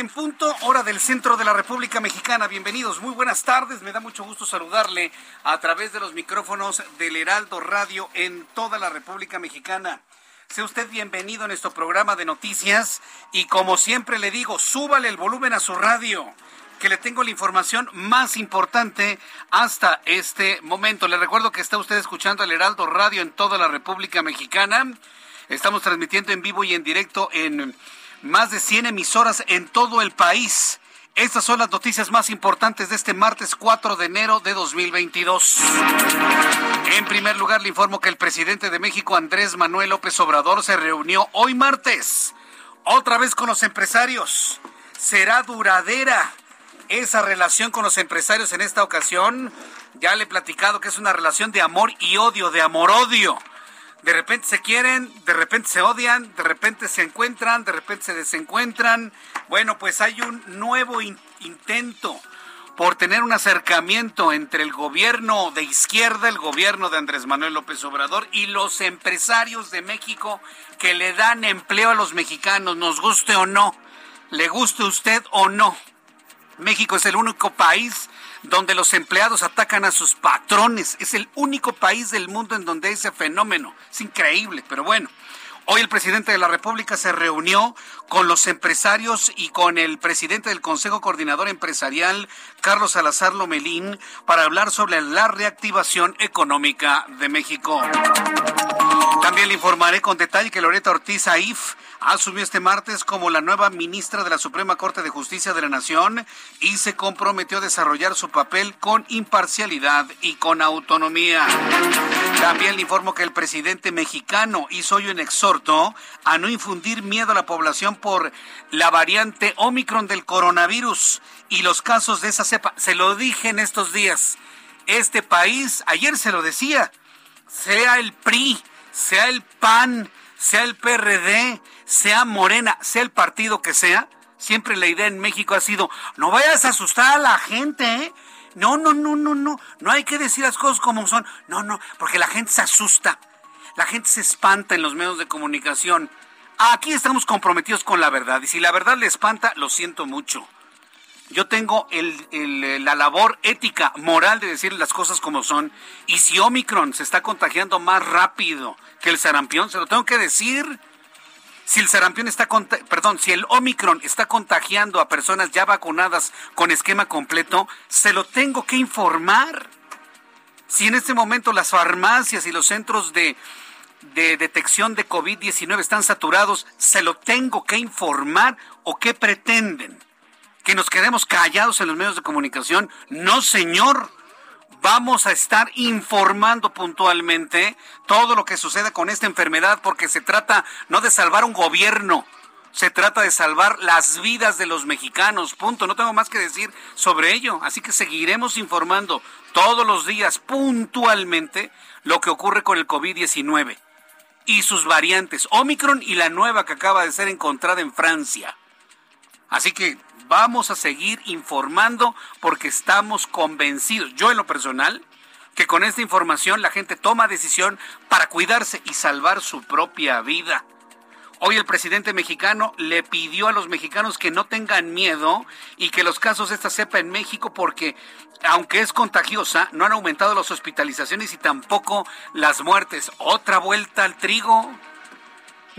En punto, hora del centro de la República Mexicana. Bienvenidos, muy buenas tardes. Me da mucho gusto saludarle a través de los micrófonos del Heraldo Radio en toda la República Mexicana. Sea usted bienvenido en nuestro programa de noticias y como siempre le digo, súbale el volumen a su radio, que le tengo la información más importante hasta este momento. Le recuerdo que está usted escuchando el Heraldo Radio en toda la República Mexicana. Estamos transmitiendo en vivo y en directo en más de 100 emisoras en todo el país. Estas son las noticias más importantes de este martes 4 de enero de 2022. En primer lugar, le informo que el presidente de México, Andrés Manuel López Obrador, se reunió hoy martes, otra vez con los empresarios. Será duradera esa relación con los empresarios en esta ocasión. Ya le he platicado que es una relación de amor y odio, de amor-odio de repente se quieren, de repente se odian, de repente se encuentran, de repente se desencuentran. Bueno, pues hay un nuevo intento por tener un acercamiento entre el gobierno de izquierda, el gobierno de Andrés Manuel López Obrador y los empresarios de México que le dan empleo a los mexicanos, nos guste o no, le guste usted o no. México es el único país donde los empleados atacan a sus patrones. Es el único país del mundo en donde ese fenómeno. Es increíble, pero bueno. Hoy el presidente de la República se reunió con los empresarios y con el presidente del Consejo Coordinador Empresarial, Carlos Salazar Lomelín, para hablar sobre la reactivación económica de México. También le informaré con detalle que Loreta Ortiz Aif asumió este martes como la nueva ministra de la Suprema Corte de Justicia de la Nación y se comprometió a desarrollar su papel con imparcialidad y con autonomía. También le informo que el presidente mexicano hizo hoy un exhorto a no infundir miedo a la población por la variante Omicron del coronavirus y los casos de esa cepa. Se lo dije en estos días. Este país, ayer se lo decía, sea el PRI, sea el PAN, sea el PRD, sea Morena, sea el partido que sea, siempre la idea en México ha sido, no vayas a asustar a la gente, ¿eh? No, no, no, no, no, no hay que decir las cosas como son. No, no, porque la gente se asusta, la gente se espanta en los medios de comunicación. Aquí estamos comprometidos con la verdad y si la verdad le espanta, lo siento mucho. Yo tengo la labor ética, moral de decir las cosas como son. Y si Omicron se está contagiando más rápido que el sarampión, se lo tengo que decir. Si el sarampión está, perdón, si el Omicron está contagiando a personas ya vacunadas con esquema completo, se lo tengo que informar. Si en este momento las farmacias y los centros de, de detección de COVID-19 están saturados, se lo tengo que informar o qué pretenden que nos quedemos callados en los medios de comunicación. No, señor. Vamos a estar informando puntualmente todo lo que sucede con esta enfermedad porque se trata no de salvar un gobierno, se trata de salvar las vidas de los mexicanos. Punto. No tengo más que decir sobre ello. Así que seguiremos informando todos los días puntualmente lo que ocurre con el COVID-19 y sus variantes, Omicron y la nueva que acaba de ser encontrada en Francia. Así que vamos a seguir informando porque estamos convencidos, yo en lo personal, que con esta información la gente toma decisión para cuidarse y salvar su propia vida. Hoy el presidente mexicano le pidió a los mexicanos que no tengan miedo y que los casos de esta cepa en México, porque aunque es contagiosa, no han aumentado las hospitalizaciones y tampoco las muertes. Otra vuelta al trigo.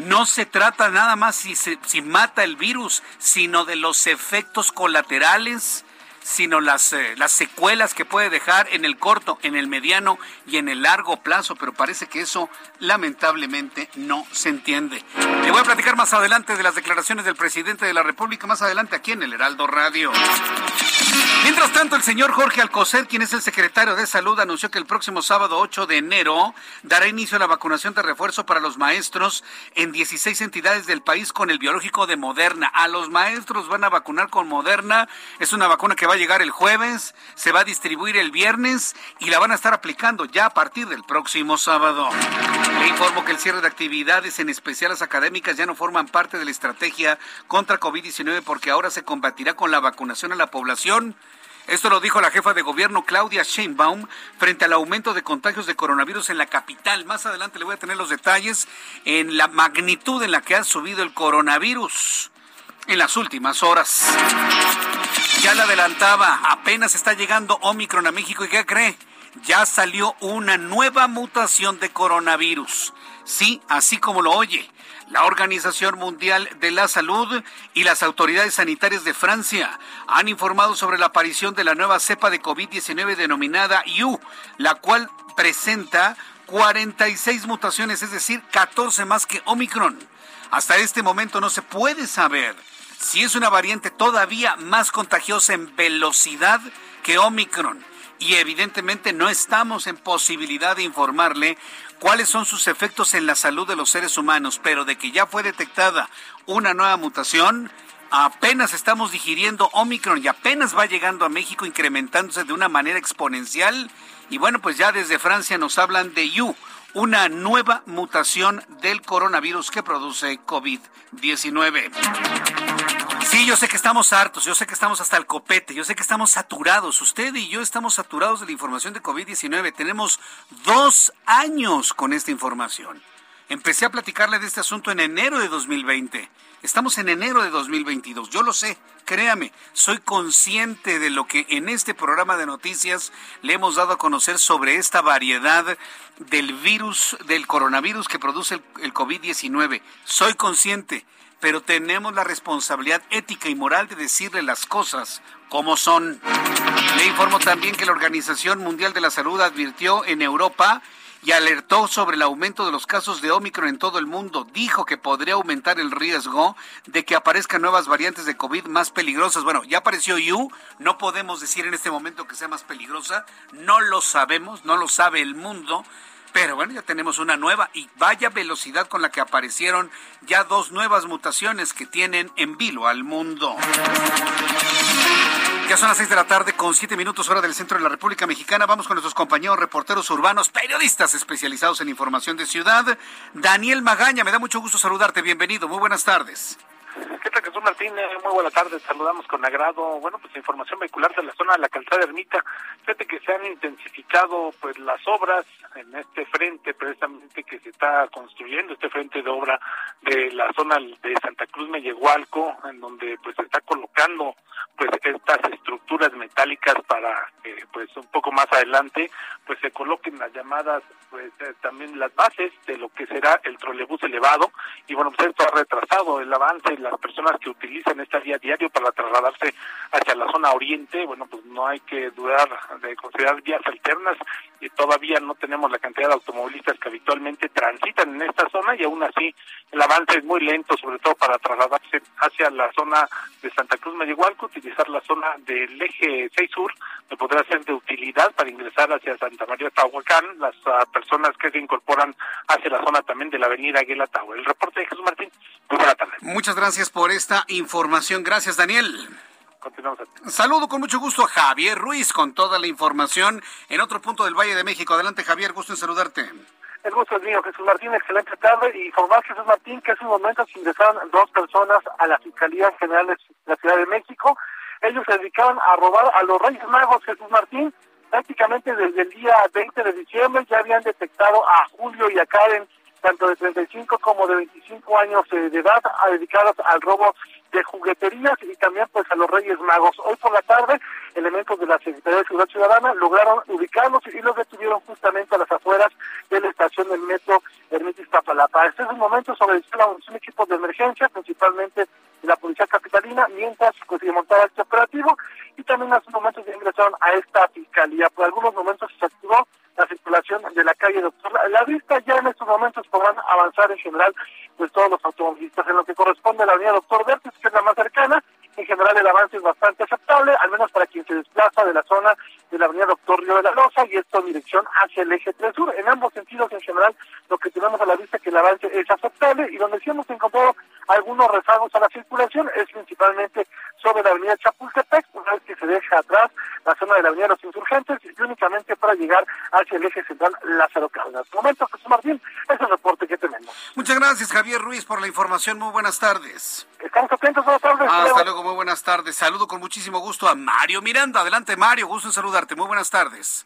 No se trata nada más si, mata el virus, sino de los efectos colaterales sino las, eh, las secuelas que puede dejar en el corto, en el mediano y en el largo plazo, pero parece que eso lamentablemente no se entiende. Le voy a platicar más adelante de las declaraciones del presidente de la República, más adelante aquí en el Heraldo Radio. Mientras tanto, el señor Jorge Alcocer, quien es el secretario de Salud, anunció que el próximo sábado 8 de enero dará inicio a la vacunación de refuerzo para los maestros en 16 entidades del país con el biológico de Moderna. A los maestros van a vacunar con Moderna. Es una vacuna que va a llegar el jueves, se va a distribuir el viernes y la van a estar aplicando ya a partir del próximo sábado. Le informo que el cierre de actividades, en especial las académicas, ya no forman parte de la estrategia contra COVID-19 porque ahora se combatirá con la vacunación a la población. Esto lo dijo la jefa de gobierno Claudia Sheinbaum frente al aumento de contagios de coronavirus en la capital. Más adelante le voy a tener los detalles en la magnitud en la que ha subido el coronavirus en las últimas horas. Ya le adelantaba, apenas está llegando Omicron a México y ¿qué cree? Ya salió una nueva mutación de coronavirus. Sí, así como lo oye. La Organización Mundial de la Salud y las autoridades sanitarias de Francia han informado sobre la aparición de la nueva cepa de COVID-19 denominada U, la cual presenta 46 mutaciones, es decir, 14 más que Omicron. Hasta este momento no se puede saber si es una variante todavía más contagiosa en velocidad que Omicron. Y evidentemente no estamos en posibilidad de informarle cuáles son sus efectos en la salud de los seres humanos, pero de que ya fue detectada una nueva mutación, apenas estamos digiriendo Omicron y apenas va llegando a México incrementándose de una manera exponencial. Y bueno, pues ya desde Francia nos hablan de U, una nueva mutación del coronavirus que produce COVID-19. Sí, yo sé que estamos hartos, yo sé que estamos hasta el copete, yo sé que estamos saturados. Usted y yo estamos saturados de la información de COVID-19. Tenemos dos años con esta información. Empecé a platicarle de este asunto en enero de 2020. Estamos en enero de 2022. Yo lo sé, créame, soy consciente de lo que en este programa de noticias le hemos dado a conocer sobre esta variedad del virus, del coronavirus que produce el, el COVID-19. Soy consciente pero tenemos la responsabilidad ética y moral de decirle las cosas como son. Le informo también que la Organización Mundial de la Salud advirtió en Europa y alertó sobre el aumento de los casos de Omicron en todo el mundo. Dijo que podría aumentar el riesgo de que aparezcan nuevas variantes de COVID más peligrosas. Bueno, ya apareció U, no podemos decir en este momento que sea más peligrosa, no lo sabemos, no lo sabe el mundo, pero bueno, ya tenemos una nueva y vaya velocidad con la que aparecieron ya dos nuevas mutaciones que tienen en vilo al mundo. Ya son las seis de la tarde con siete minutos hora del centro de la República Mexicana. Vamos con nuestros compañeros reporteros urbanos, periodistas especializados en información de ciudad. Daniel Magaña, me da mucho gusto saludarte. Bienvenido. Muy buenas tardes. ¿Qué tal, Jesús Martín? Eh, muy buena tarde, saludamos con agrado. Bueno, pues información vehicular de la zona de la calzada Ermita. Fíjate que se han intensificado pues las obras en este frente precisamente que se está construyendo, este frente de obra de la zona de Santa Cruz Mellehualco, en donde pues se está colocando pues estas estructuras metálicas para que pues un poco más adelante pues se coloquen las llamadas pues eh, también las bases de lo que será el trolebús elevado. Y bueno pues esto ha retrasado el avance las personas que utilizan esta vía diario para trasladarse hacia la zona oriente, bueno, pues no hay que dudar de considerar vías alternas. Y todavía no tenemos la cantidad de automovilistas que habitualmente transitan en esta zona y aún así el avance es muy lento, sobre todo para trasladarse hacia la zona de Santa Cruz Medigualco, utilizar la zona del eje 6 sur, que podrá ser de utilidad para ingresar hacia Santa María Tahuacán, las uh, personas que se incorporan hacia la zona también de la avenida Aguila Tau. El reporte de Jesús Martín, muy buena tarde. Muchas gracias por esta información. Gracias, Daniel. Saludo con mucho gusto a Javier Ruiz con toda la información en otro punto del Valle de México. Adelante, Javier, gusto en saludarte. El gusto es mío, Jesús Martín, excelente tarde. Y informar, Jesús Martín, que hace un momento se ingresaron dos personas a la Fiscalía General de la Ciudad de México. Ellos se dedicaban a robar a los Reyes Magos, Jesús Martín. Prácticamente desde el día 20 de diciembre ya habían detectado a Julio y a Karen tanto de 35 como de 25 años de edad, dedicadas al robo de jugueterías y también pues a los Reyes Magos. Hoy por la tarde, elementos de la Secretaría de Seguridad Ciudadana lograron ubicarlos y los detuvieron justamente a las afueras de la estación del metro Ermitis Tapalapa. Este es un momento sobre un equipo de emergencia, principalmente la Policía Capitalina, mientras pues, se montaba este operativo y también hace momentos se ingresaron a esta fiscalía. Por algunos momentos se activó la circulación de la calle Doctor La Vista. Ya en estos momentos podrán avanzar en general pues todos los automovilistas. En lo que corresponde a la avenida Doctor Vértiz, es la más cercana, en general el avance es bastante aceptable, al menos para quien se desplaza de la zona de la avenida Doctor Río de la Loza y esto en dirección hacia el eje 3 sur. En ambos sentidos, en general, lo que tenemos a la vista es que el avance es aceptable y donde sí hemos encontrado algunos rezagos a la circulación es principalmente sobre la avenida Chapultepec, una vez que se deja atrás la zona de la avenida Los Insurgentes y únicamente para llegar hacia el eje central Lázaro Cárdenas. Momento, José Martín, es el reporte que tenemos. Muchas gracias, Javier Ruiz, por la información. Muy buenas tardes. Estamos atentos, buenas tardes. hasta luego, muy buenas tardes. Saludo con muchísimo gusto a Mario Miranda. Adelante, Mario, gusto en saludarte. Muy buenas tardes.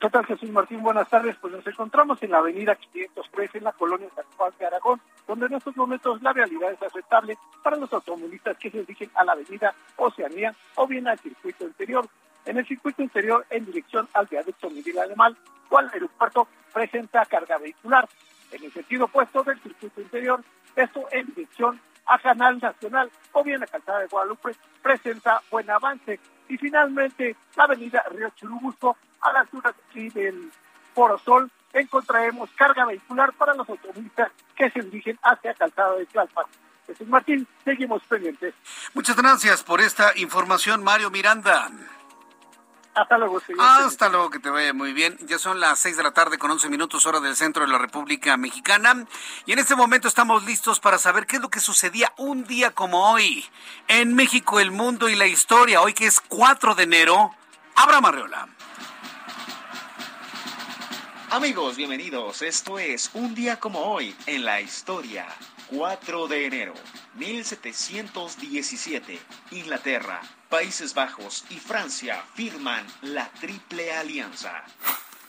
¿Qué tal, Jesús Martín? Buenas tardes. Pues nos encontramos en la avenida 503 en la colonia San Juan de Aragón, donde en estos momentos la realidad es aceptable para los automovilistas que se dirigen a la avenida Oceanía o bien al circuito interior. En el circuito interior, en dirección al viaducto Miguel Alemán o al aeropuerto, presenta carga vehicular. En el sentido opuesto del circuito interior, esto en dirección a Canal Nacional o bien a Calzada de Guadalupe, presenta buen avance. Y finalmente, la avenida Río Churubusco, a la altura del Foro Sol, encontraremos carga vehicular para los automovilistas que se dirigen hacia Calzada de Tlalpan. Jesús Martín, seguimos pendientes. Muchas gracias por esta información, Mario Miranda. Hasta luego, señor. Hasta luego, que te vaya muy bien. Ya son las seis de la tarde con once minutos hora del centro de la República Mexicana. Y en este momento estamos listos para saber qué es lo que sucedía un día como hoy en México, el mundo y la historia. Hoy que es 4 de enero. Abra Marreola. Amigos, bienvenidos. Esto es un día como hoy en la historia. 4 de enero, 1717, Inglaterra, Países Bajos y Francia firman la Triple Alianza.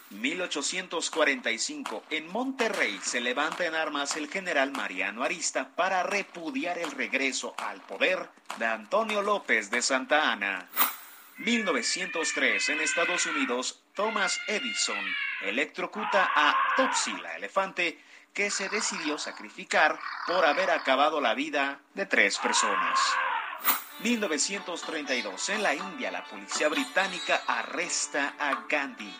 1845, en Monterrey se levanta en armas el general Mariano Arista para repudiar el regreso al poder de Antonio López de Santa Ana. 1903, en Estados Unidos, Thomas Edison electrocuta a Topsy, la elefante, que se decidió sacrificar por haber acabado la vida de tres personas. 1932. En la India, la policía británica arresta a Gandhi.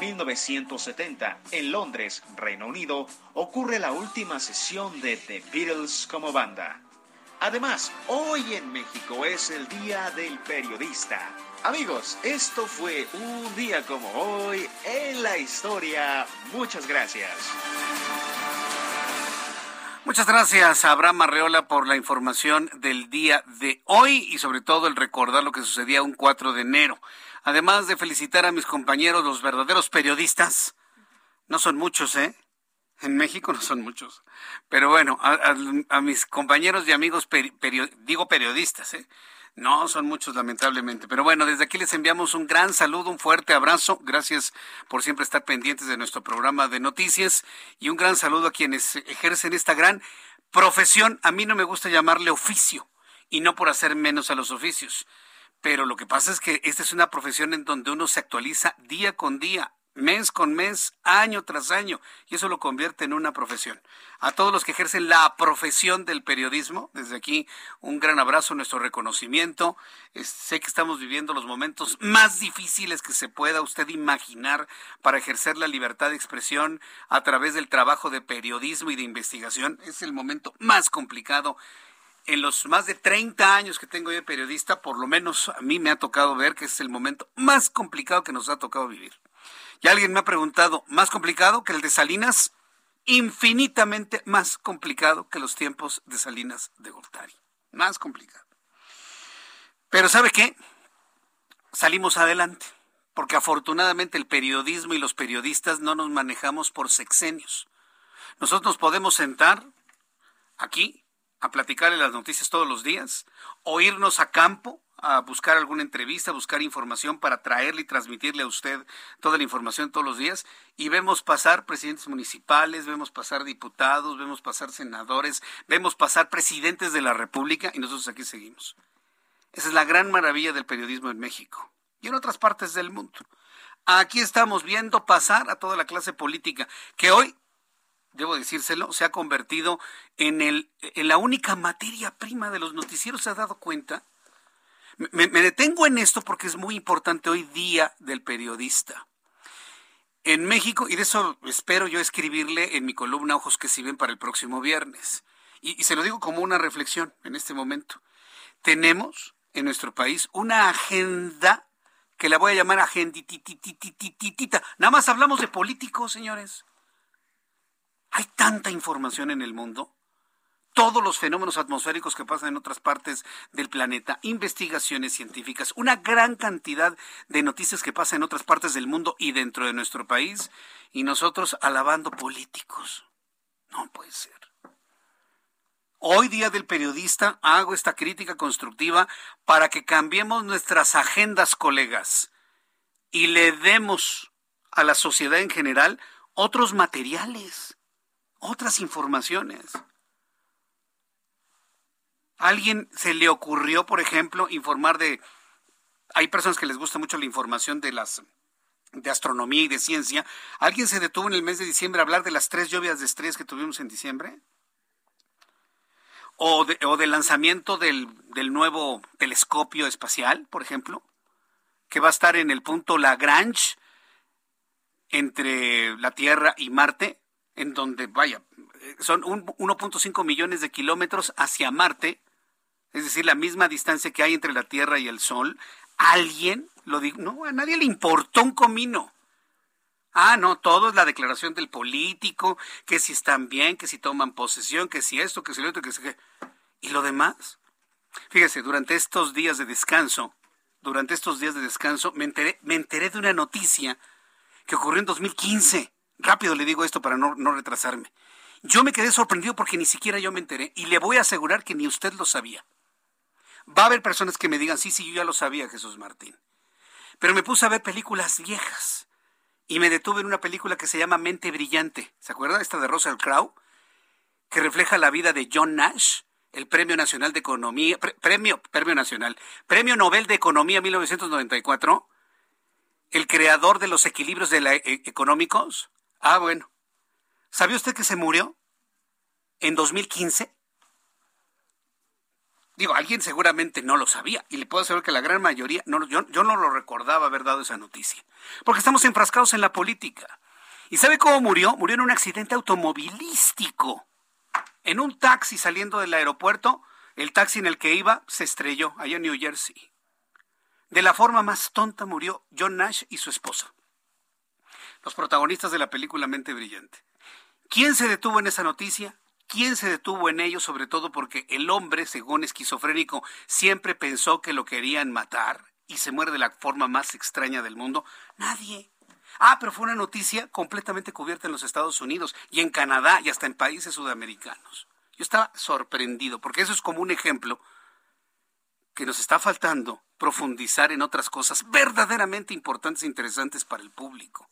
1970. En Londres, Reino Unido, ocurre la última sesión de The Beatles como banda. Además, hoy en México es el Día del Periodista. Amigos, esto fue un día como hoy en la historia. Muchas gracias. Muchas gracias a Abraham Arreola por la información del día de hoy y sobre todo el recordar lo que sucedía un 4 de enero. Además de felicitar a mis compañeros, los verdaderos periodistas. No son muchos, ¿eh? En México no son muchos. Pero bueno, a, mis compañeros y amigos, digo periodistas, ¿eh? No, son muchos lamentablemente. Pero bueno, desde aquí les enviamos un gran saludo, un fuerte abrazo. Gracias por siempre estar pendientes de nuestro programa de noticias y un gran saludo a quienes ejercen esta gran profesión. A mí no me gusta llamarle oficio y no por hacer menos a los oficios. Pero lo que pasa es que esta es una profesión en donde uno se actualiza día con día, mes con mes, año tras año, y eso lo convierte en una profesión. A todos los que ejercen la profesión del periodismo, desde aquí un gran abrazo, nuestro reconocimiento. sé que estamos viviendo los momentos más difíciles que se pueda usted imaginar para ejercer la libertad de expresión a través del trabajo de periodismo y de investigación. Es el momento más complicado en los más de 30 años que tengo yo de periodista, por lo menos a mí me ha tocado ver que es el momento más complicado que nos ha tocado vivir. Y alguien me ha preguntado, ¿más complicado que el de Salinas? Infinitamente más complicado que los tiempos de Salinas de Gortari. Más complicado. Pero ¿sabe qué? Salimos adelante, porque afortunadamente el periodismo y los periodistas no nos manejamos por sexenios. Nosotros nos podemos sentar aquí a platicarle las noticias todos los días, o irnos a campo a buscar alguna entrevista, buscar información para traerle y transmitirle a usted toda la información todos los días y vemos pasar presidentes municipales, vemos pasar diputados, vemos pasar senadores, vemos pasar presidentes de la República y nosotros aquí seguimos. Esa es la gran maravilla del periodismo en México y en otras partes del mundo. Aquí estamos viendo pasar a toda la clase política que hoy debo decírselo, se ha convertido en, el, en la única materia prima de los noticieros. ¿Se ha dado cuenta? Me, detengo en esto porque es muy importante hoy día del periodista. En México, y de eso espero yo escribirle en mi columna Ojos que ven para el próximo viernes. Y, y se lo digo como una reflexión en este momento. Tenemos en nuestro país una agenda que la voy a llamar agenditititititita. Nada más hablamos de políticos, señores. Hay tanta información en el mundo. Todos los fenómenos atmosféricos que pasan en otras partes del planeta, investigaciones científicas, una gran cantidad de noticias que pasan en otras partes del mundo y dentro de nuestro país, y nosotros alabando políticos. No puede ser. Hoy día del periodista hago esta crítica constructiva para que cambiemos nuestras agendas, colegas, y le demos a la sociedad en general otros materiales otras informaciones. Alguien se le ocurrió, por ejemplo, informar de... Hay personas que les gusta mucho la información de las de astronomía y de ciencia. ¿Alguien se detuvo en el mes de diciembre a hablar de las tres lluvias de estrellas que tuvimos en diciembre? ¿O, o del lanzamiento del, del nuevo telescopio espacial, por ejemplo? Que va a estar en el punto Lagrange entre la Tierra y Marte en donde, vaya, son 1.5 millones de kilómetros hacia Marte, es decir, la misma distancia que hay entre la Tierra y el Sol. Alguien lo dijo, no, a nadie le importó un comino. Ah, no, todo es la declaración del político, que si están bien, que si toman posesión, que si esto, que si lo otro, que si... ¿Y lo demás? Fíjese, durante estos días de descanso, durante estos días de descanso, me enteré, me enteré de una noticia que ocurrió en 2015. Rápido le digo esto para no, no retrasarme. Yo me quedé sorprendido porque ni siquiera yo me enteré y le voy a asegurar que ni usted lo sabía. Va a haber personas que me digan, sí, sí, yo ya lo sabía, Jesús Martín. Pero me puse a ver películas viejas y me detuve en una película que se llama Mente Brillante. ¿Se acuerda? Esta de Russell Crowe, que refleja la vida de John Nash, el Premio Nacional de Economía, Premio, Premio Nacional, Premio Nobel de Economía 1994, el creador de los equilibrios de la, e, económicos, Ah, bueno. ¿Sabía usted que se murió en 2015? Digo, alguien seguramente no lo sabía y le puedo asegurar que la gran mayoría, yo no lo recordaba haber dado esa noticia, porque estamos enfrascados en la política. ¿Y sabe cómo murió? Murió en un accidente automovilístico. En un taxi saliendo del aeropuerto, el taxi en el que iba se estrelló allá en New Jersey. De la forma más tonta murió John Nash y su esposa los protagonistas de la película Mente Brillante. ¿Quién se detuvo en esa noticia? ¿Quién se detuvo en ello? Sobre todo porque el hombre, según esquizofrénico, siempre pensó que lo querían matar y se muere de la forma más extraña del mundo. Nadie. Ah, pero fue una noticia completamente cubierta en los Estados Unidos y en Canadá y hasta en países sudamericanos. Yo estaba sorprendido porque eso es como un ejemplo que nos está faltando profundizar en otras cosas verdaderamente importantes e interesantes para el público.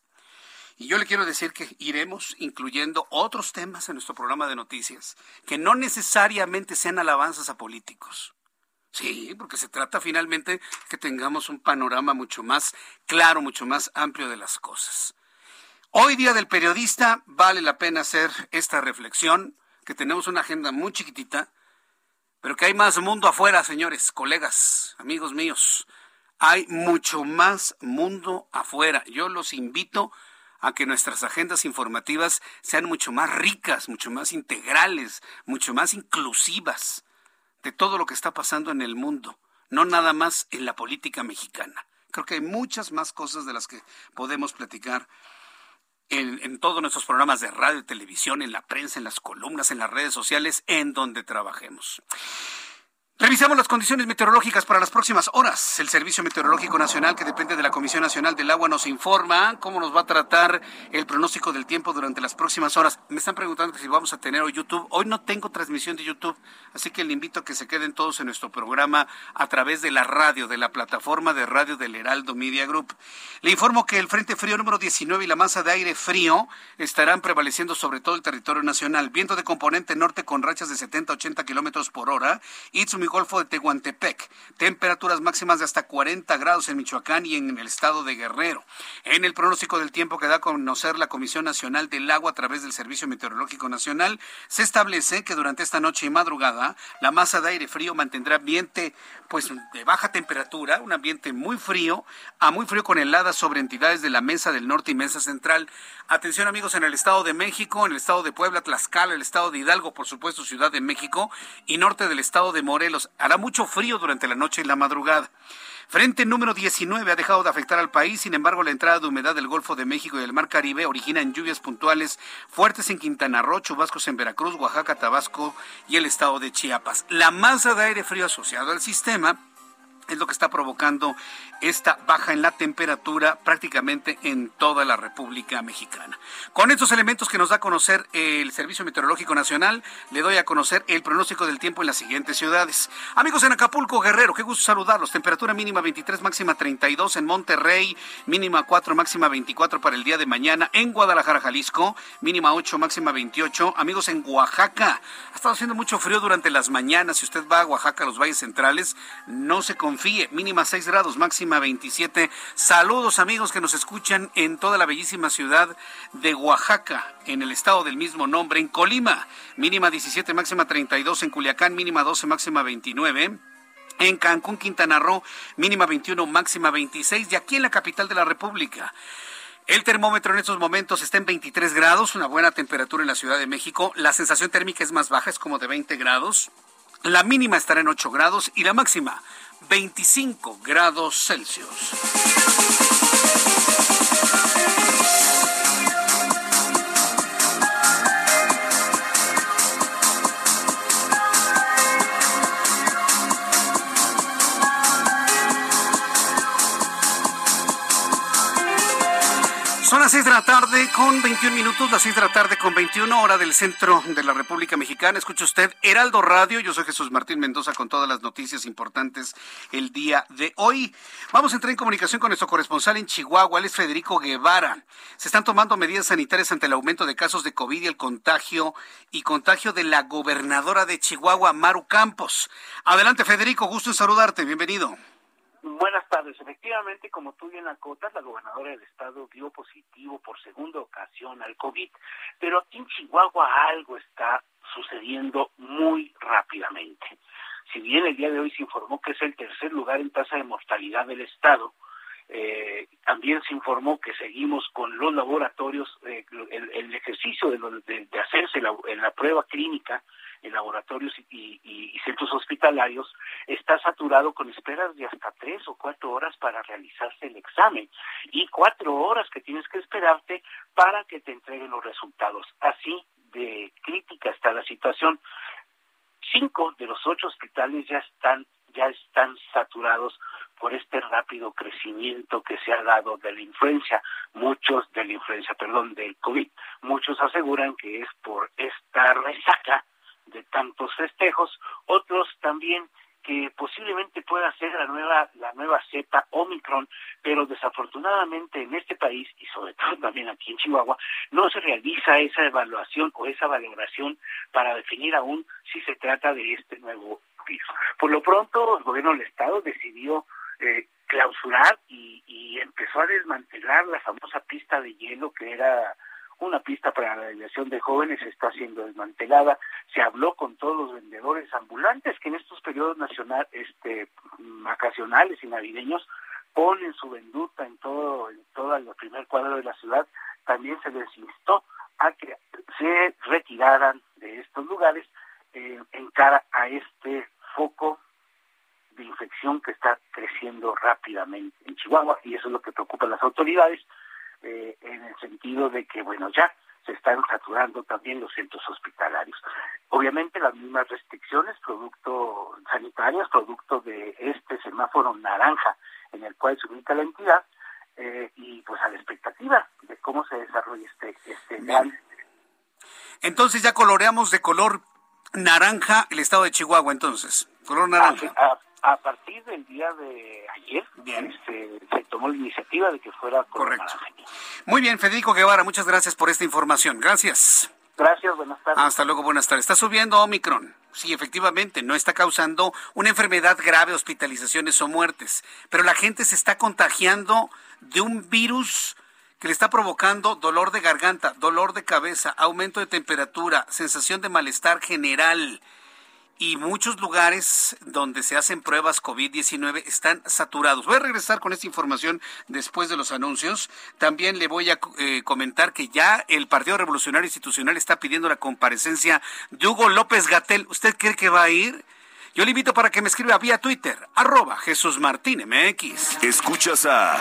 Y yo le quiero decir que iremos incluyendo otros temas en nuestro programa de noticias, que no necesariamente sean alabanzas a políticos. Sí, porque se trata finalmente que tengamos un panorama mucho más claro, mucho más amplio de las cosas. Hoy día del periodista vale la pena hacer esta reflexión, que tenemos una agenda muy chiquitita, pero que hay más mundo afuera, señores, colegas, amigos míos. Hay mucho más mundo afuera. Yo los invito que nuestras agendas informativas sean mucho más ricas, mucho más integrales, mucho más inclusivas de todo lo que está pasando en el mundo, no nada más en la política mexicana. Creo que hay muchas más cosas de las que podemos platicar en, todos nuestros programas de radio y televisión, en la prensa, en las columnas, en las redes sociales, en donde trabajemos. Revisamos las condiciones meteorológicas para las próximas horas. El Servicio Meteorológico Nacional, que depende de la Comisión Nacional del Agua, nos informa cómo nos va a tratar el pronóstico del tiempo durante las próximas horas. Me están preguntando si vamos a tener hoy YouTube. Hoy no tengo transmisión de YouTube, así que le invito a que se queden todos en nuestro programa a través de la radio, de la plataforma de radio del Heraldo Media Group. Le informo que el Frente Frío número 19 y la masa de aire frío estarán prevaleciendo sobre todo el territorio nacional. Viento de componente norte con rachas de 70 80 kilómetros por hora. Itzumi Golfo de Tehuantepec. Temperaturas máximas de hasta 40 grados en Michoacán y en el estado de Guerrero. En el pronóstico del tiempo que da a conocer la Comisión Nacional del Agua a través del Servicio Meteorológico Nacional, se establece que durante esta noche y madrugada la masa de aire frío mantendrá ambiente pues de baja temperatura, un ambiente muy frío, a muy frío con heladas sobre entidades de la Mesa del Norte y Mesa Central. Atención amigos en el estado de México, en el estado de Puebla, Tlaxcala, el estado de Hidalgo, por supuesto, Ciudad de México y norte del estado de Morelos. Hará mucho frío durante la noche y la madrugada. Frente número 19 ha dejado de afectar al país, sin embargo la entrada de humedad del Golfo de México y del Mar Caribe originan lluvias puntuales fuertes en Quintana Roo, chubascos en Veracruz, Oaxaca, Tabasco y el estado de Chiapas. La masa de aire frío asociado al sistema es lo que está provocando esta baja en la temperatura prácticamente en toda la República Mexicana. Con estos elementos que nos da a conocer el Servicio Meteorológico Nacional, le doy a conocer el pronóstico del tiempo en las siguientes ciudades. Amigos en Acapulco, Guerrero, qué gusto saludarlos. Temperatura mínima 23, máxima 32 en Monterrey, mínima 4, máxima 24 para el día de mañana. En Guadalajara, Jalisco, mínima 8, máxima 28. Amigos en Oaxaca, ha estado haciendo mucho frío durante las mañanas. Si usted va a Oaxaca, a los valles centrales, no se confíe. Mínima 6 grados, máxima 27. Saludos amigos que nos escuchan en toda la bellísima ciudad de Oaxaca, en el estado del mismo nombre, en Colima, mínima 17, máxima 32, en Culiacán, mínima 12, máxima 29. En Cancún, Quintana Roo, mínima 21, máxima 26. Y aquí en la capital de la República, el termómetro en estos momentos está en 23 grados, una buena temperatura en la Ciudad de México. La sensación térmica es más baja, es como de 20 grados. La mínima estará en 8 grados y la máxima 25 grados Celsius. Las 6 de la tarde con 21 minutos, las 6 de la tarde con 21 hora del centro de la República Mexicana. Escucha usted Heraldo Radio, yo soy Jesús Martín Mendoza con todas las noticias importantes el día de hoy. Vamos a entrar en comunicación con nuestro corresponsal en Chihuahua, él es Federico Guevara. Se están tomando medidas sanitarias ante el aumento de casos de COVID y el contagio y contagio de la gobernadora de Chihuahua, Maru Campos. Adelante Federico, gusto en saludarte, bienvenido. Buenas tardes. Efectivamente, como tú bien acotas, la gobernadora del estado dio positivo por segunda ocasión al COVID, pero aquí en Chihuahua algo está sucediendo muy rápidamente. Si bien el día de hoy se informó que es el tercer lugar en tasa de mortalidad del estado, eh, también se informó que seguimos con los laboratorios, eh, el, ejercicio de, de, hacerse en la prueba clínica en laboratorios y, centros hospitalarios está saturado con esperas de hasta tres o cuatro horas para realizarse el examen y cuatro horas que tienes que esperarte para que te entreguen los resultados. Así de crítica está la situación. Cinco de los ocho hospitales ya están ya están saturados por este rápido crecimiento que se ha dado de la influencia, muchos de la influencia, perdón, del COVID. Muchos aseguran que es por esta resaca de tantos festejos, otros también que posiblemente pueda ser la nueva la nueva cepa Omicron, pero desafortunadamente en este país y sobre todo también aquí en Chihuahua no se realiza esa evaluación o esa valoración para definir aún si se trata de este nuevo virus. Por lo pronto, el gobierno del estado decidió eh, clausurar y, y empezó a desmantelar la famosa pista de hielo que era una pista para la diversión de jóvenes está siendo desmantelada. Se habló con todos los vendedores ambulantes que en estos periodos nacional, este, vacacionales y navideños ponen su venduta en todo, en todo el primer cuadro de la ciudad. También se les instó a que se retiraran de estos lugares eh, en cara a este foco de infección que está creciendo rápidamente en Chihuahua y eso es lo que preocupa a las autoridades eh, en el sentido de que, bueno, ya se están saturando también los centros hospitalarios. Obviamente las mismas restricciones, producto sanitarias, producto de este semáforo naranja en el cual se ubica la entidad, eh, y pues a la expectativa de cómo se desarrolla este, este Entonces ya coloreamos de color naranja el estado de Chihuahua, entonces, color naranja. A, partir del día de ayer, este, se tomó la iniciativa de que fuera color Correcto. Muy bien, Federico Guevara, muchas gracias por esta información. Gracias. Gracias, buenas tardes. Hasta luego, buenas tardes. Está subiendo Omicron. Sí, efectivamente, no está causando una enfermedad grave, hospitalizaciones o muertes, pero la gente se está contagiando de un virus que le está provocando dolor de garganta, dolor de cabeza, aumento de temperatura, sensación de malestar general y muchos lugares donde se hacen pruebas COVID-19 están saturados. Voy a regresar con esta información después de los anuncios. También le voy a eh, comentar que ya el Partido Revolucionario Institucional está pidiendo la comparecencia de Hugo López Gatel. ¿Usted cree que va a ir? Yo le invito para que me escriba vía Twitter, arroba Jesús Martín MX. Escuchas a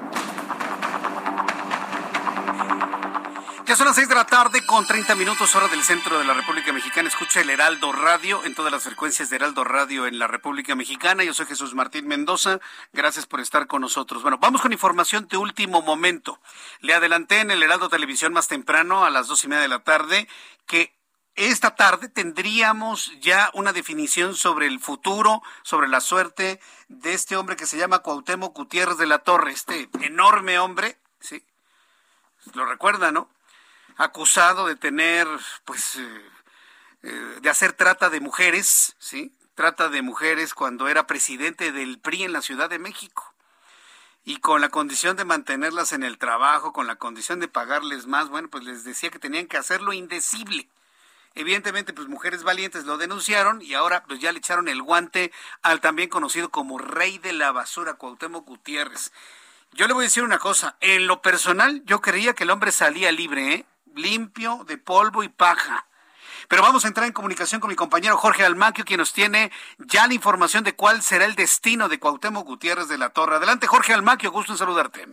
Ya son las seis de la tarde con 30 minutos hora del centro de la República Mexicana. Escucha el Heraldo Radio en todas las frecuencias de Heraldo Radio en la República Mexicana. Yo soy Jesús Martín Mendoza. Gracias por estar con nosotros. Bueno, vamos con información de último momento. Le adelanté en el Heraldo Televisión más temprano a las dos y media de la tarde que esta tarde tendríamos ya una definición sobre el futuro, sobre la suerte de este hombre que se llama Cuauhtémoc Gutiérrez de la Torre, este enorme hombre, ¿sí? Lo recuerda, ¿no? Acusado de tener, pues, eh, eh, de hacer trata de mujeres, ¿sí? Trata de mujeres cuando era presidente del PRI en la Ciudad de México. Y con la condición de mantenerlas en el trabajo, con la condición de pagarles más, bueno, pues les decía que tenían que hacerlo indecible Evidentemente, pues mujeres valientes lo denunciaron y ahora pues ya le echaron el guante al también conocido como rey de la basura, Cuauhtémoc Gutiérrez. Yo le voy a decir una cosa, en lo personal yo creía que el hombre salía libre, ¿eh? Limpio de polvo y paja. Pero vamos a entrar en comunicación con mi compañero Jorge Almaquio, quien nos tiene ya la información de cuál será el destino de Cuauhtémoc Gutiérrez de la Torre. Adelante, Jorge Almaquio, gusto en saludarte.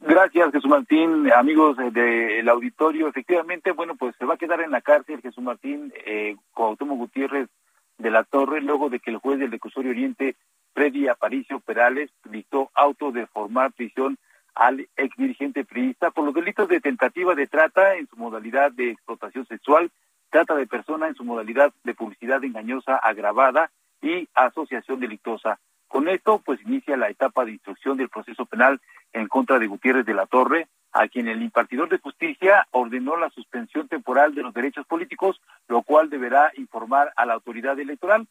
Gracias, Jesús Martín, amigos del auditorio. Efectivamente, bueno, pues se va a quedar en la cárcel Jesús Martín eh, Cuauhtémoc Gutiérrez de la Torre, luego de que el juez del recursorio Oriente, Freddy Aparicio Perales, dictó auto de formar prisión al ex dirigente priista por los delitos de tentativa de trata en su modalidad de explotación sexual, trata de persona en su modalidad de publicidad engañosa agravada y asociación delictosa. Con esto, pues inicia la etapa de instrucción del proceso penal en contra de Gutiérrez de la Torre, a quien el impartidor de justicia ordenó la suspensión temporal de los derechos políticos, lo cual deberá informar a la autoridad electoral.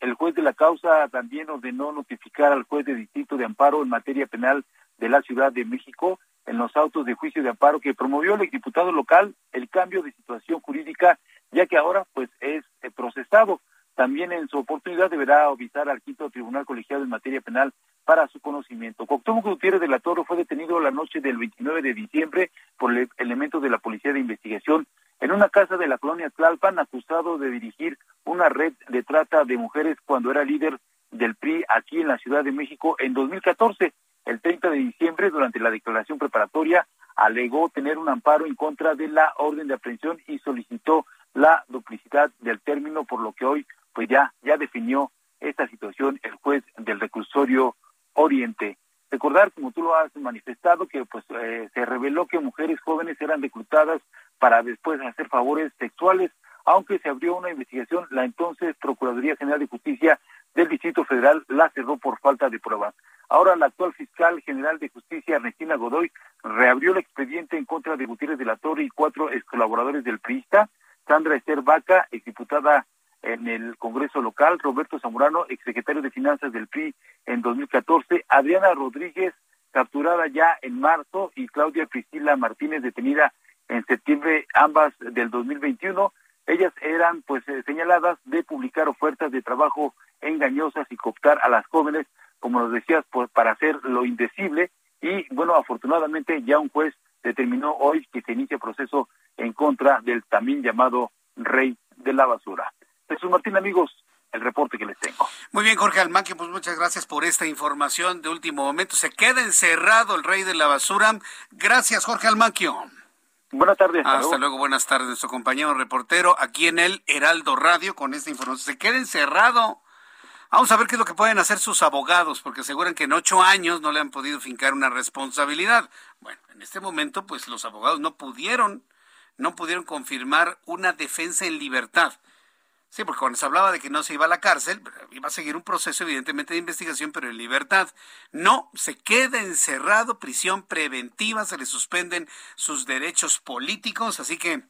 El, juez de la causa también ordenó notificar al juez de distrito de amparo en materia penal de la Ciudad de México en los autos de juicio de amparo que promovió el diputado local el cambio de situación jurídica, ya que ahora pues es eh, procesado. También en su oportunidad deberá avisar al quinto tribunal colegiado en materia penal para su conocimiento. Coctomo Gutiérrez de la Torre fue detenido la noche del 29 de diciembre por elementos de la Policía de Investigación en una casa de la colonia Tlalpan, acusado de dirigir una red de trata de mujeres cuando era líder del PRI aquí en la Ciudad de México en 2014. El 30 de diciembre, durante la declaración preparatoria, alegó tener un amparo en contra de la orden de aprehensión y solicitó la duplicidad del término, por lo que hoy pues ya, ya definió esta situación el juez del reclusorio Oriente. Recordar, como tú lo has manifestado, que pues eh, se reveló que mujeres jóvenes eran reclutadas para después hacer favores sexuales, aunque se abrió una investigación, la entonces Procuraduría General de Justicia del Distrito Federal la cerró por falta de pruebas. Ahora la actual fiscal general de justicia, Ernestina Godoy, reabrió el expediente en contra de Gutiérrez de la Torre y cuatro ex colaboradores del PRISTA, Sandra Esther Vaca, exdiputada en el Congreso local, Roberto Zamorano, exsecretario de Finanzas del PRI en 2014, Adriana Rodríguez, capturada ya en marzo, y Claudia Priscila Martínez, detenida en septiembre, ambas del 2021. Ellas eran pues eh, señaladas de publicar ofertas de trabajo engañosas y cooptar a las jóvenes, como nos decías, pues, para hacer lo indecible. Y bueno, afortunadamente ya un juez determinó hoy que se inicie proceso en contra del también llamado rey de la basura. Jesús Martín, amigos, el reporte que les tengo. Muy bien, Jorge Almaquio, pues muchas gracias por esta información de último momento. Se queda encerrado el rey de la basura. Gracias, Jorge Almaquio. Buenas tardes. Hasta, luego. buenas tardes. Nuestro compañero reportero aquí en el Heraldo Radio con esta información. Se queda encerrado. Vamos a ver qué es lo que pueden hacer sus abogados, porque aseguran que en ocho años no le han podido fincar una responsabilidad. Bueno, en este momento, pues los abogados no pudieron, no pudieron confirmar una defensa en libertad. Sí, porque cuando se hablaba de que no se iba a la cárcel, iba a seguir un proceso evidentemente de investigación, pero en libertad. No, se queda encerrado, prisión preventiva, se le suspenden sus derechos políticos, así que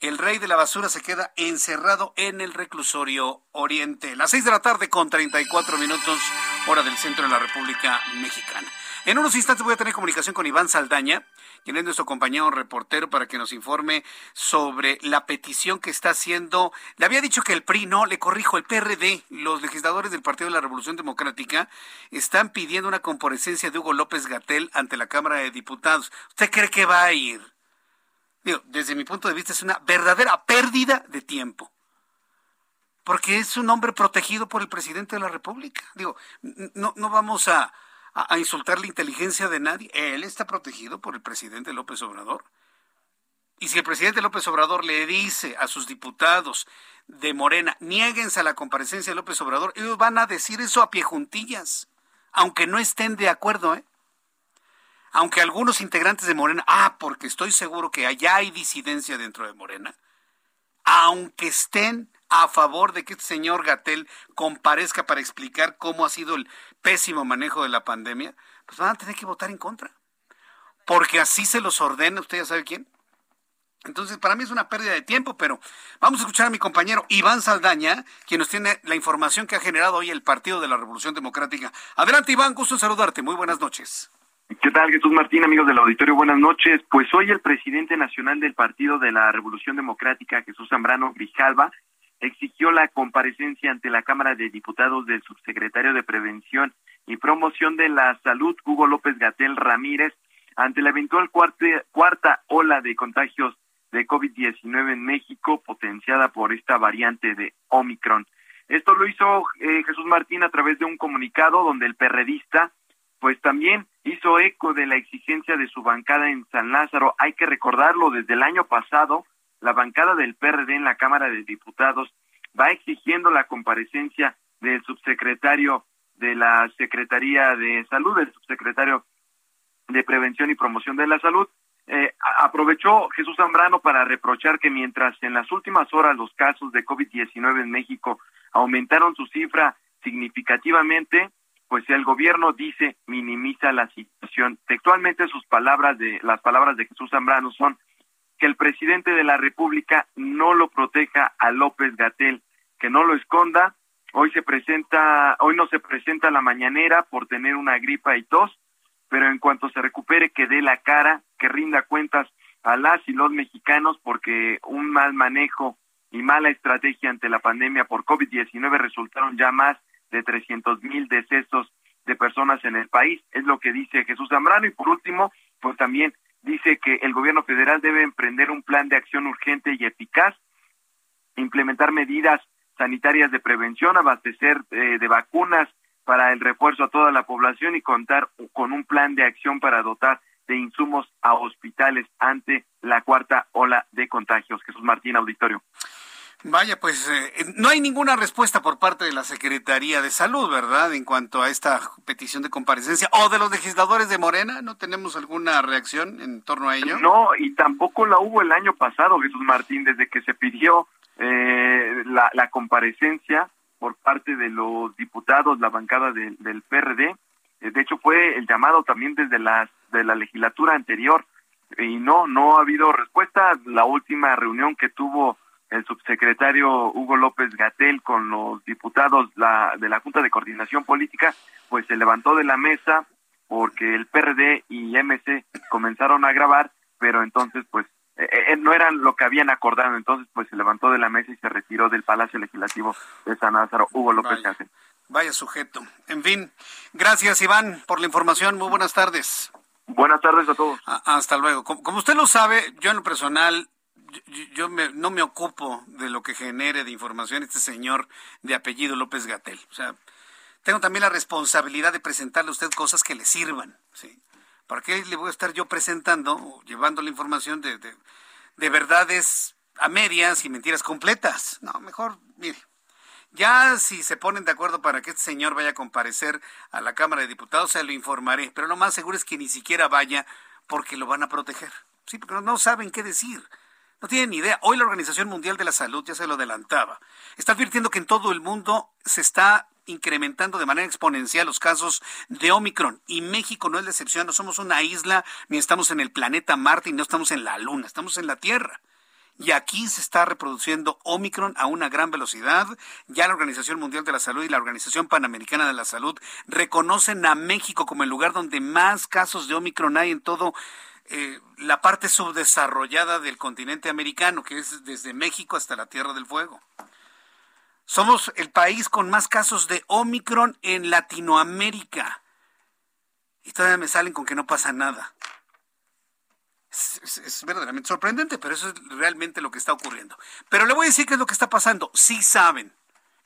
el rey de la basura se queda encerrado en el reclusorio oriente. Las seis de la tarde con 34 minutos, hora del centro de la República Mexicana. En unos instantes voy a tener comunicación con Iván Saldaña, quien es nuestro compañero reportero, para que nos informe sobre la petición que está haciendo. Le había dicho que el PRI, no, le corrijo, el PRD, los legisladores del Partido de la Revolución Democrática, están pidiendo una comparecencia de Hugo López Gatel ante la Cámara de Diputados. ¿Usted cree que va a ir? Digo, desde mi punto de vista es una verdadera pérdida de tiempo porque es un hombre protegido por el presidente de la República. Digo, no, no vamos a, a, insultar la inteligencia de nadie. Él está protegido por el presidente López Obrador. Y si el presidente López Obrador le dice a sus diputados de Morena, niéguense a la comparecencia de López Obrador, ellos van a decir eso a pie juntillas, aunque no estén de acuerdo, ¿eh? Aunque algunos integrantes de Morena, ah, porque estoy seguro que allá hay disidencia dentro de Morena, aunque estén a favor de que este señor Gatel comparezca para explicar cómo ha sido el pésimo manejo de la pandemia, pues van a tener que votar en contra. Porque así se los ordena, usted ya sabe quién. Entonces, para mí es una pérdida de tiempo, pero vamos a escuchar a mi compañero Iván Saldaña, quien nos tiene la información que ha generado hoy el Partido de la Revolución Democrática. Adelante, Iván, gusto en saludarte. Muy buenas noches. ¿Qué tal, Jesús Martín, amigos del auditorio? Buenas noches. Pues hoy el presidente nacional del Partido de la Revolución Democrática, Jesús Zambrano Grijalva, exigió la comparecencia ante la Cámara de Diputados del subsecretario de Prevención y Promoción de la Salud, Hugo López Gatel Ramírez, ante la eventual cuarta, ola de contagios de COVID-19 en México, potenciada por esta variante de Omicron. Esto lo hizo eh, Jesús Martín a través de un comunicado donde el perredista, pues también hizo eco de la exigencia de su bancada en San Lázaro. Hay que recordarlo, desde el año pasado, la bancada del PRD en la Cámara de Diputados va exigiendo la comparecencia del subsecretario de la Secretaría de Salud, del subsecretario de Prevención y Promoción de la Salud. Eh, aprovechó Jesús Zambrano para reprochar que mientras en las últimas horas los casos de COVID-19 en México aumentaron su cifra significativamente, pues el gobierno dice minimiza la situación. Textualmente sus palabras de las palabras de Jesús Zambrano son que el presidente de la República no lo proteja a López Gatel, que no lo esconda. Hoy se presenta, hoy no se presenta la mañanera por tener una gripa y tos, pero en cuanto se recupere que dé la cara, que rinda cuentas a las y los mexicanos porque un mal manejo y mala estrategia ante la pandemia por COVID-19 resultaron ya más de 300 mil decesos de personas en el país, es lo que dice Jesús Zambrano. Y por último, pues también dice que el gobierno federal debe emprender un plan de acción urgente y eficaz, implementar medidas sanitarias de prevención, abastecer eh, de vacunas para el refuerzo a toda la población y contar con un plan de acción para dotar de insumos a hospitales ante la cuarta ola de contagios. Jesús Martín, auditorio. Vaya, pues eh, no hay ninguna respuesta por parte de la Secretaría de Salud, ¿verdad? En cuanto a esta petición de comparecencia o de los legisladores de Morena, ¿no tenemos alguna reacción en torno a ello? No, y tampoco la hubo el año pasado, Jesús Martín, desde que se pidió eh, la, comparecencia por parte de los diputados, la bancada del PRD. Eh, de hecho, fue el llamado también desde la, de la legislatura anterior y no, no ha habido respuesta. La última reunión que tuvo el subsecretario Hugo López Gatel con los diputados la, de la Junta de Coordinación Política, pues se levantó de la mesa porque el PRD y MC comenzaron a grabar, pero entonces pues eh, eh, no eran lo que habían acordado, entonces pues se levantó de la mesa y se retiró del Palacio Legislativo de San Lázaro Hugo López Gatel. Vaya sujeto. En fin, gracias Iván por la información. Muy buenas tardes. Buenas tardes a todos. hasta luego. Como, usted lo sabe, yo en lo personal yo, no me ocupo de lo que genere de información este señor de apellido López Gatel. O sea, tengo también la responsabilidad de presentarle a usted cosas que le sirvan. ¿sí? ¿Para qué le voy a estar yo presentando o llevando la información de, de, de verdades a medias y mentiras completas? No, mejor, mire. Ya si se ponen de acuerdo para que este señor vaya a comparecer a la Cámara de Diputados, se lo informaré. Pero lo más seguro es que ni siquiera vaya porque lo van a proteger. Sí, porque no saben qué decir. No tienen ni idea. Hoy la Organización Mundial de la Salud ya se lo adelantaba. Está advirtiendo que en todo el mundo se está incrementando de manera exponencial los casos de Omicron. Y México no es la excepción. No somos una isla, ni estamos en el planeta Marte, y no estamos en la Luna. Estamos en la Tierra. Y aquí se está reproduciendo Omicron a una gran velocidad. Ya la Organización Mundial de la Salud y la Organización Panamericana de la Salud reconocen a México como el lugar donde más casos de Omicron hay en todo eh, la parte subdesarrollada del continente americano, que es desde México hasta la Tierra del Fuego. Somos el país con más casos de Omicron en Latinoamérica. Y todavía me salen con que no pasa nada. Es, verdaderamente sorprendente, pero eso es realmente lo que está ocurriendo. Pero le voy a decir qué es lo que está pasando. Sí saben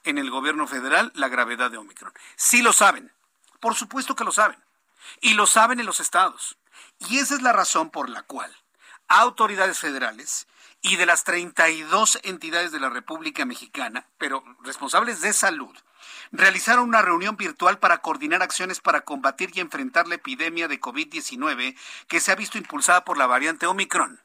en el gobierno federal la gravedad de Omicron. Sí lo saben. Por supuesto que lo saben. Y lo saben en los estados. Y esa es la razón por la cual autoridades federales y de las 32 entidades de la República Mexicana, pero responsables de salud, realizaron una reunión virtual para coordinar acciones para combatir y enfrentar la epidemia de COVID-19 que se ha visto impulsada por la variante Omicron.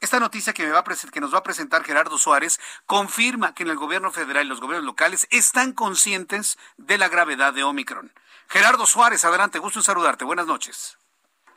Esta noticia que, me va que nos va a presentar Gerardo Suárez confirma que en el gobierno federal y los gobiernos locales están conscientes de la gravedad de Omicron. Gerardo Suárez, adelante, gusto en saludarte. Buenas noches.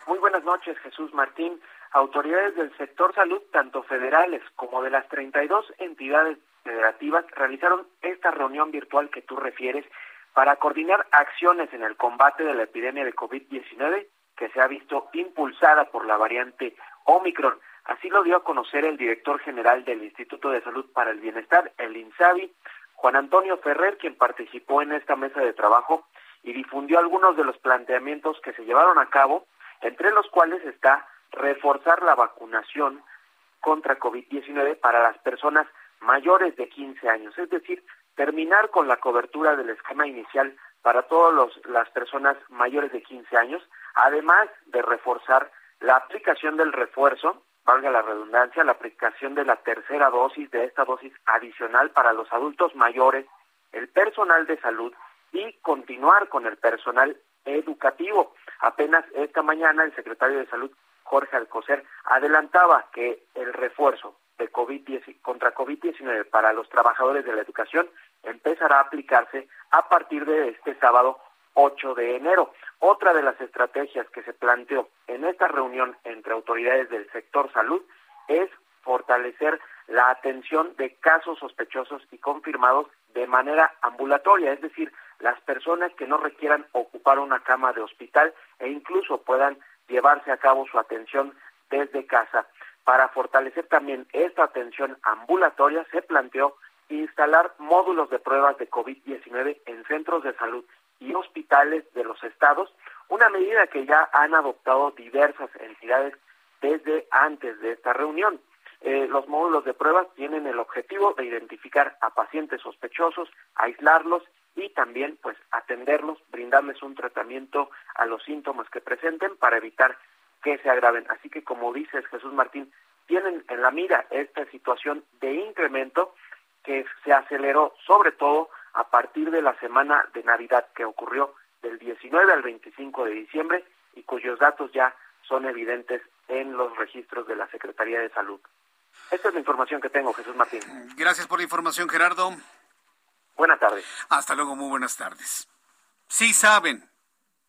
Muy buenas noches, Jesús Martín. Autoridades del sector salud, tanto federales como de las 32 entidades federativas, realizaron esta reunión virtual que tú refieres para coordinar acciones en el combate de la epidemia de COVID-19 que se ha visto impulsada por la variante Omicron. Así lo dio a conocer el director general del Instituto de Salud para el Bienestar, el INSABI, Juan Antonio Ferrer, quien participó en esta mesa de trabajo y difundió algunos de los planteamientos que se llevaron a cabo entre los cuales está reforzar la vacunación contra COVID-19 para las personas mayores de 15 años, es decir, terminar con la cobertura del esquema inicial para todas las personas mayores de 15 años, además de reforzar la aplicación del refuerzo, valga la redundancia, la aplicación de la tercera dosis de esta dosis adicional para los adultos mayores, el personal de salud y continuar con el personal educativo. Apenas esta mañana el secretario de Salud, Jorge Alcocer, adelantaba que el refuerzo de COVID contra COVID-19 para los trabajadores de la educación empezará a aplicarse a partir de este sábado 8 de enero. Otra de las estrategias que se planteó en esta reunión entre autoridades del sector salud es fortalecer la atención de casos sospechosos y confirmados de manera ambulatoria, es decir, las personas que no requieran ocupar una cama de hospital e incluso puedan llevarse a cabo su atención desde casa. Para fortalecer también esta atención ambulatoria se planteó instalar módulos de pruebas de COVID-19 en centros de salud y hospitales de los estados, una medida que ya han adoptado diversas entidades desde antes de esta reunión. Eh, los módulos de pruebas tienen el objetivo de identificar a pacientes sospechosos, aislarlos y también pues atenderlos, brindarles un tratamiento a los síntomas que presenten para evitar que se agraven. Así que como dices Jesús Martín, tienen en la mira esta situación de incremento que se aceleró sobre todo a partir de la semana de Navidad que ocurrió del 19 al 25 de diciembre y cuyos datos ya son evidentes en los registros de la Secretaría de Salud. Esta es la información que tengo, Jesús Martín. Gracias por la información, Gerardo. Buenas tardes. Hasta luego, muy buenas tardes. Sí saben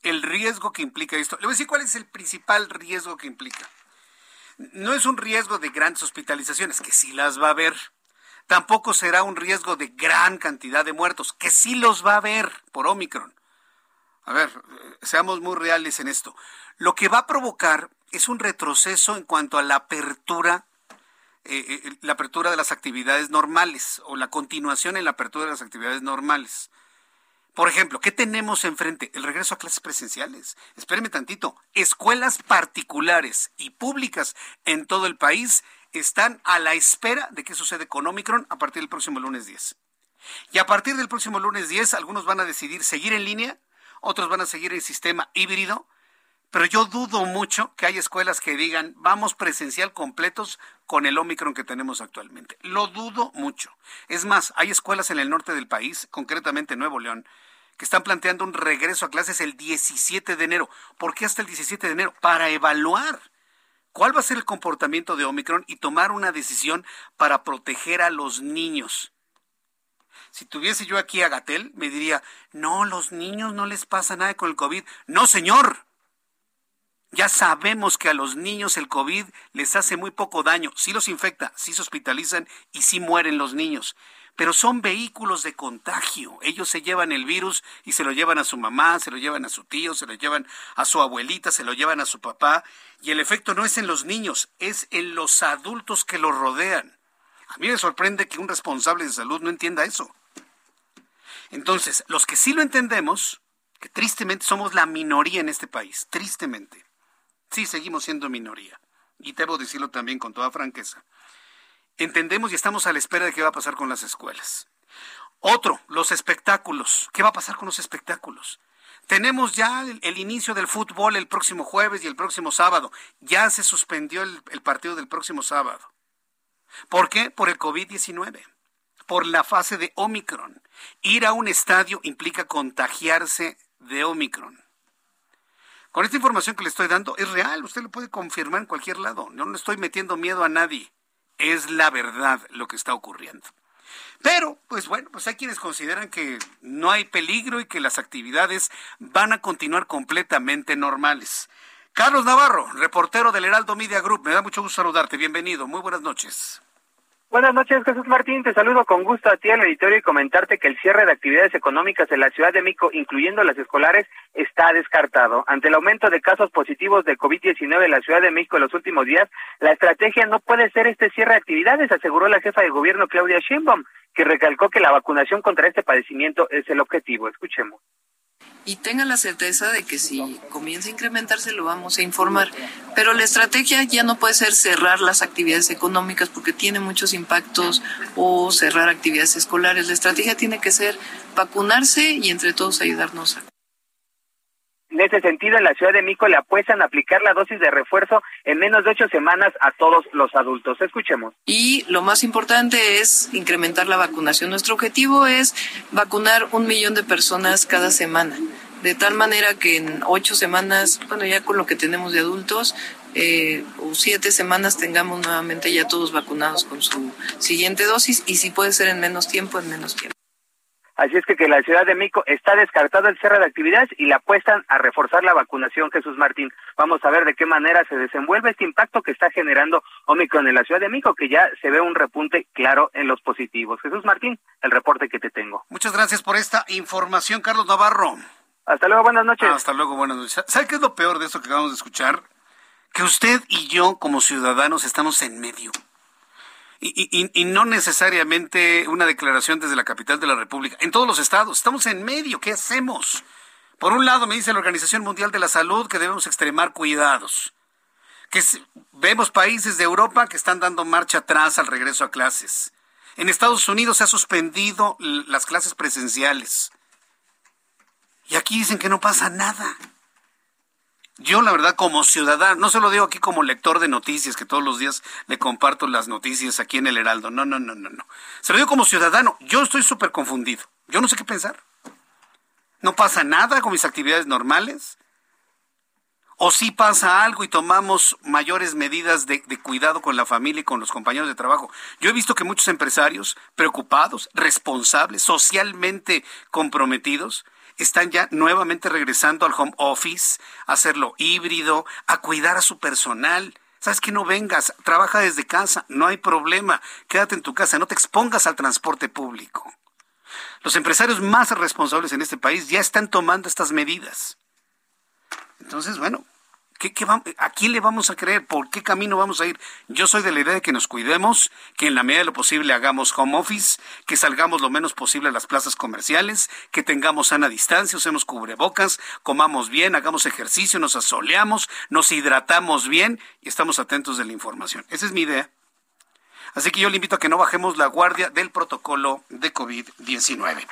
el riesgo que implica esto. Le voy a decir cuál es el principal riesgo que implica. No es un riesgo de grandes hospitalizaciones, que sí las va a haber. Tampoco será un riesgo de gran cantidad de muertos, que sí los va a haber por Omicron. A ver, seamos muy reales en esto. Lo que va a provocar es un retroceso en cuanto a la apertura eh, eh, la apertura de las actividades normales o la continuación en la apertura de las actividades normales. Por ejemplo, ¿qué tenemos enfrente? El regreso a clases presenciales. Espéreme tantito. Escuelas particulares y públicas en todo el país están a la espera de qué sucede con Omicron a partir del próximo lunes 10. Y a partir del próximo lunes 10, algunos van a decidir seguir en línea, otros van a seguir el sistema híbrido, pero yo dudo mucho que haya escuelas que digan vamos presencial completos con el Omicron que tenemos actualmente. Lo dudo mucho. Es más, hay escuelas en el norte del país, concretamente Nuevo León, que están planteando un regreso a clases el 17 de enero. ¿Por qué hasta el 17 de enero? Para evaluar cuál va a ser el comportamiento de Omicron y tomar una decisión para proteger a los niños. Si tuviese yo aquí a Gatel, me diría, no, los niños no les pasa nada con el COVID. No, señor. Ya sabemos que a los niños el COVID les hace muy poco daño. Sí los infecta, sí se hospitalizan y sí mueren los niños pero son vehículos de contagio. Ellos se llevan el virus y se lo llevan a su mamá, se lo llevan a su tío, se lo llevan a su abuelita, se lo llevan a su papá. Y el efecto no es en los niños, es en los adultos que los rodean. A mí me sorprende que un responsable de salud no entienda eso. Entonces, los que sí lo entendemos, que tristemente somos la minoría en este país, tristemente, sí seguimos siendo minoría. Y debo decirlo también con toda franqueza entendemos y estamos a la espera de qué va a pasar con las escuelas. Otro, los espectáculos. ¿Qué va a pasar con los espectáculos? Tenemos ya el, inicio del fútbol el próximo jueves y el próximo sábado. Ya se suspendió el, el partido del próximo sábado. ¿Por qué? Por el COVID-19, por la fase de Omicron. Ir a un estadio implica contagiarse de Omicron. Con esta información que le estoy dando es real, usted lo puede confirmar en cualquier lado. No le estoy metiendo miedo a nadie es la verdad lo que está ocurriendo. Pero, pues bueno, pues hay quienes consideran que no hay peligro y que las actividades van a continuar completamente normales. Carlos Navarro, reportero del Heraldo Media Group, me da mucho gusto saludarte. Bienvenido, muy buenas noches. Buenas noches, Jesús Martín. Te saludo con gusto a ti al editorio y comentarte que el cierre de actividades económicas en la Ciudad de Mico, incluyendo las escolares, está descartado. Ante el aumento de casos positivos de COVID-19 en la Ciudad de México en los últimos días, la estrategia no puede ser este cierre de actividades, aseguró la jefa de gobierno Claudia Sheinbaum, que recalcó que la vacunación contra este padecimiento es el objetivo. Escuchemos y tenga la certeza de que si comienza a incrementarse lo vamos a informar. Pero la estrategia ya no puede ser cerrar las actividades económicas porque tiene muchos impactos o cerrar actividades escolares. La estrategia tiene que ser vacunarse y entre todos ayudarnos a en ese sentido, en la Ciudad de Mico le apuestan a aplicar la dosis de refuerzo en menos de ocho semanas a todos los adultos. Escuchemos. Y lo más importante es incrementar la vacunación. Nuestro objetivo es vacunar un millón de personas cada semana, de tal manera que en ocho semanas, bueno, ya con lo que tenemos de adultos, eh, o siete semanas tengamos nuevamente ya todos vacunados con su siguiente dosis y si puede ser en menos tiempo, en menos tiempo. Así es que, que la Ciudad de Mico está descartado el cierre de actividades y le apuestan a reforzar la vacunación, Jesús Martín. Vamos a ver de qué manera se desenvuelve este impacto que está generando Omicron en la Ciudad de Mico, que ya se ve un repunte claro en los positivos. Jesús Martín, el reporte que te tengo. Muchas gracias por esta información, Carlos Navarro. Hasta luego, buenas noches. hasta luego, buenas noches. ¿Sabe qué es lo peor de esto que acabamos de escuchar? Que usted y yo, como ciudadanos, estamos en medio. Y, no necesariamente una declaración desde la capital de la República. En todos los estados, estamos en medio, ¿qué hacemos? Por un lado, me dice la Organización Mundial de la Salud que debemos extremar cuidados. Que vemos países de Europa que están dando marcha atrás al regreso a clases. En Estados Unidos se ha suspendido las clases presenciales. Y aquí dicen que no pasa nada. Yo, la verdad, como ciudadano, no se lo digo aquí como lector de noticias, que todos los días le comparto las noticias aquí en el Heraldo. No, no, no, no, no. Se lo digo como ciudadano. Yo estoy súper confundido. Yo no sé qué pensar. No pasa nada con mis actividades normales. O si pasa algo y tomamos mayores medidas de, de, cuidado con la familia y con los compañeros de trabajo. Yo he visto que muchos empresarios preocupados, responsables, socialmente comprometidos, están ya nuevamente regresando al home office, a hacerlo híbrido, a cuidar a su personal. ¿Sabes que no vengas? Trabaja desde casa, no hay problema. Quédate en tu casa, no te expongas al transporte público. Los empresarios más responsables en este país ya están tomando estas medidas. Entonces, bueno, ¿Qué, ¿A quién le vamos a creer? ¿Por qué camino vamos a ir? Yo soy de la idea de que nos cuidemos, que en la medida de lo posible hagamos home office, que salgamos lo menos posible a las plazas comerciales, que tengamos sana distancia, usemos cubrebocas, comamos bien, hagamos ejercicio, nos asoleamos, nos hidratamos bien y estamos atentos de la información. Esa es mi idea. Así que yo le invito a que no bajemos la guardia del protocolo de COVID-19.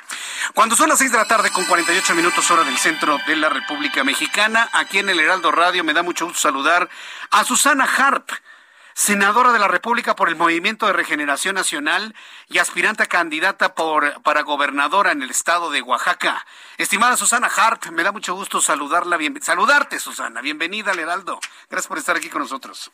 Cuando son las 6 de la tarde con 48 minutos hora del centro de la República Mexicana, aquí en el Heraldo Radio me da mucho gusto saludar a Susana Harp senadora de la República por el Movimiento de Regeneración Nacional y aspirante a candidata por, para gobernadora en el estado de Oaxaca. Estimada Susana Hart, me da mucho gusto saludarla, bien, saludarte, Susana. Bienvenida al Heraldo. Gracias por estar aquí con nosotros.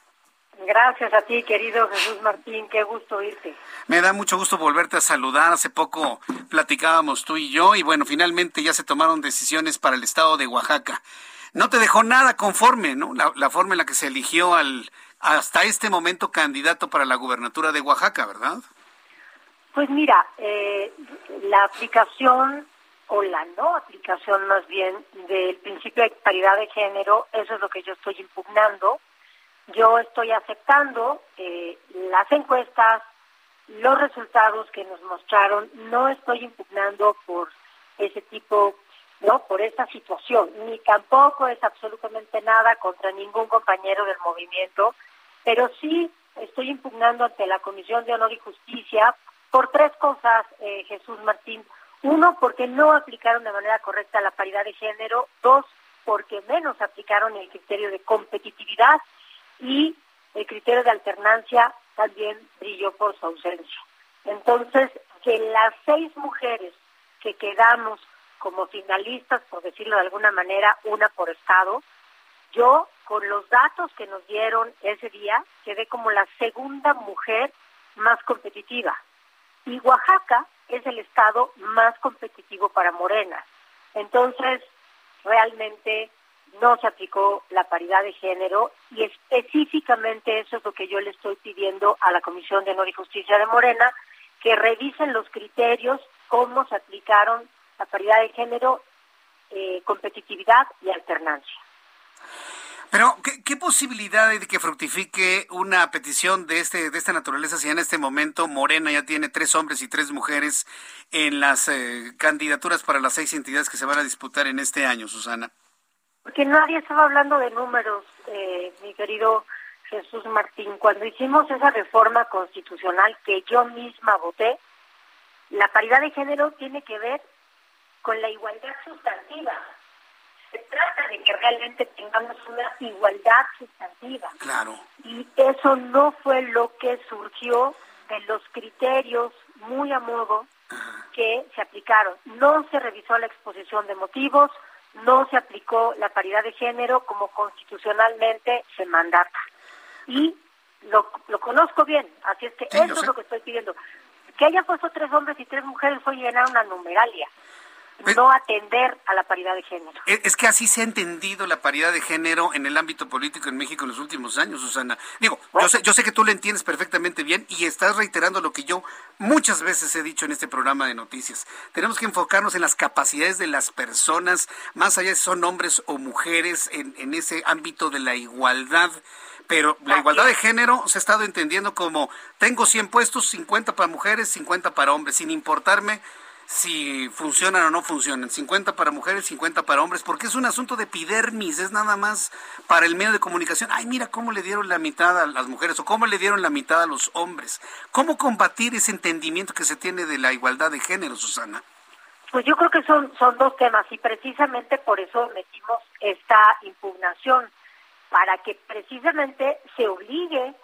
Gracias a ti, querido Jesús Martín, qué gusto oírte. Me da mucho gusto volverte a saludar. Hace poco platicábamos tú y yo y bueno, finalmente ya se tomaron decisiones para el estado de Oaxaca. No te dejó nada conforme, ¿no? La, forma en la que se eligió al hasta este momento candidato para la gubernatura de Oaxaca, ¿verdad? Pues mira, eh, la aplicación o la no aplicación más bien del principio de paridad de género, eso es lo que yo estoy impugnando yo estoy aceptando eh, las encuestas, los resultados que nos mostraron, no estoy impugnando por ese tipo, no, por esa situación, ni tampoco es absolutamente nada contra ningún compañero del movimiento, pero sí estoy impugnando ante la Comisión de Honor y Justicia por tres cosas, eh, Jesús Martín. Uno, porque no aplicaron de manera correcta la paridad de género. Dos, porque menos aplicaron el criterio de competitividad y el criterio de alternancia también brilló por su ausencia. Entonces, que las seis mujeres que quedamos como finalistas, por decirlo de alguna manera, una por estado, yo, con los datos que nos dieron ese día, quedé como la segunda mujer más competitiva. Y Oaxaca es el estado más competitivo para Morena. Entonces, realmente no se aplicó la paridad de género y específicamente eso es lo que yo le estoy pidiendo a la Comisión de Honor y Justicia de Morena, que revisen los criterios, cómo se aplicaron la paridad de género, eh, competitividad y alternancia. Pero, ¿qué, posibilidad hay de que fructifique una petición de este de esta naturaleza si en este momento Morena ya tiene tres hombres y tres mujeres en las eh, candidaturas para las seis entidades que se van a disputar en este año, Susana? Porque nadie estaba hablando de números, eh, mi querido Jesús Martín. Cuando hicimos esa reforma constitucional que yo misma voté, la paridad de género tiene que ver con la igualdad sustantiva. Se trata de que realmente tengamos una igualdad sustantiva. Claro. Y eso no fue lo que surgió de los criterios muy a modo que se aplicaron. No se revisó la exposición de motivos, no se aplicó la paridad de género como constitucionalmente se mandata. Y lo, lo conozco bien, así es que eso es lo que estoy pidiendo. Que haya puesto tres hombres y tres mujeres fue llenar una numeralia no atender a la paridad de género. Es que así se ha entendido la paridad de género en el ámbito político en México en los últimos años, Susana. Digo, yo sé, yo sé que tú lo entiendes perfectamente bien y estás reiterando lo que yo muchas veces he dicho en este programa de noticias. Tenemos que enfocarnos en las capacidades de las personas, más allá si son hombres o mujeres, en, en ese ámbito de la igualdad pero la igualdad de género se ha estado entendiendo como tengo 100 puestos, 50 para mujeres, 50 para hombres, sin importarme si funcionan o no funcionan. 50 para mujeres, 50 para hombres, porque es un asunto de epidermis, es nada más para el medio de comunicación. Ay, mira cómo le dieron la mitad a las mujeres o cómo le dieron la mitad a los hombres. ¿Cómo combatir ese entendimiento que se tiene de la igualdad de género, Susana? Pues yo creo que son, son dos temas y precisamente por eso metimos esta impugnación, para que precisamente se obligue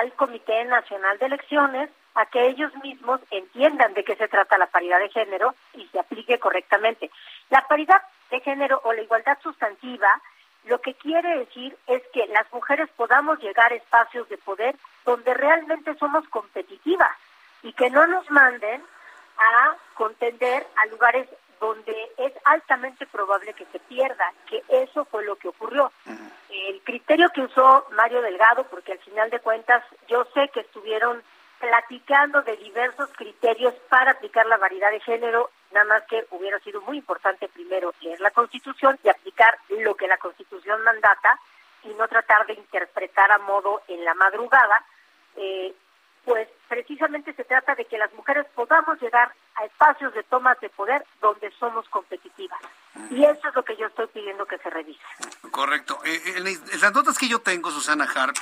al Comité Nacional de Elecciones a que ellos mismos entiendan de qué se trata la paridad de género y se aplique correctamente. La paridad de género o la igualdad sustantiva lo que quiere decir es que las mujeres podamos llegar a espacios de poder donde realmente somos competitivas y que no nos manden a contender a lugares donde es altamente probable que se pierda, que eso fue lo que ocurrió. El criterio que usó Mario Delgado, porque al final de cuentas yo sé que estuvieron platicando de diversos criterios para aplicar la variedad de género, nada más que hubiera sido muy importante primero leer la Constitución y aplicar lo que la Constitución mandata, y no tratar de interpretar a modo en la madrugada, eh, pues precisamente se trata de que las mujeres podamos llegar a espacios de tomas de poder donde somos competitivas. Y eso es lo que yo estoy pidiendo que se revise. Correcto. Eh, eh, en las notas que yo tengo, Susana Hart,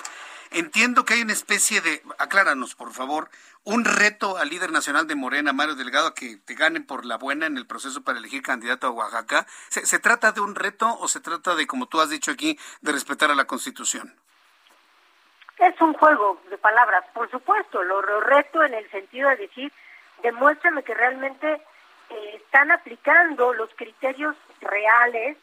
entiendo que hay una especie de, acláranos por favor, un reto al líder nacional de Morena, Mario Delgado, a que te ganen por la buena en el proceso para elegir candidato a Oaxaca. ¿Se, trata de un reto o se trata de, como tú has dicho aquí, de respetar a la Constitución? Es un juego de palabras, por supuesto, lo reto en el sentido de decir, demuéstrame que realmente eh, están aplicando los criterios reales,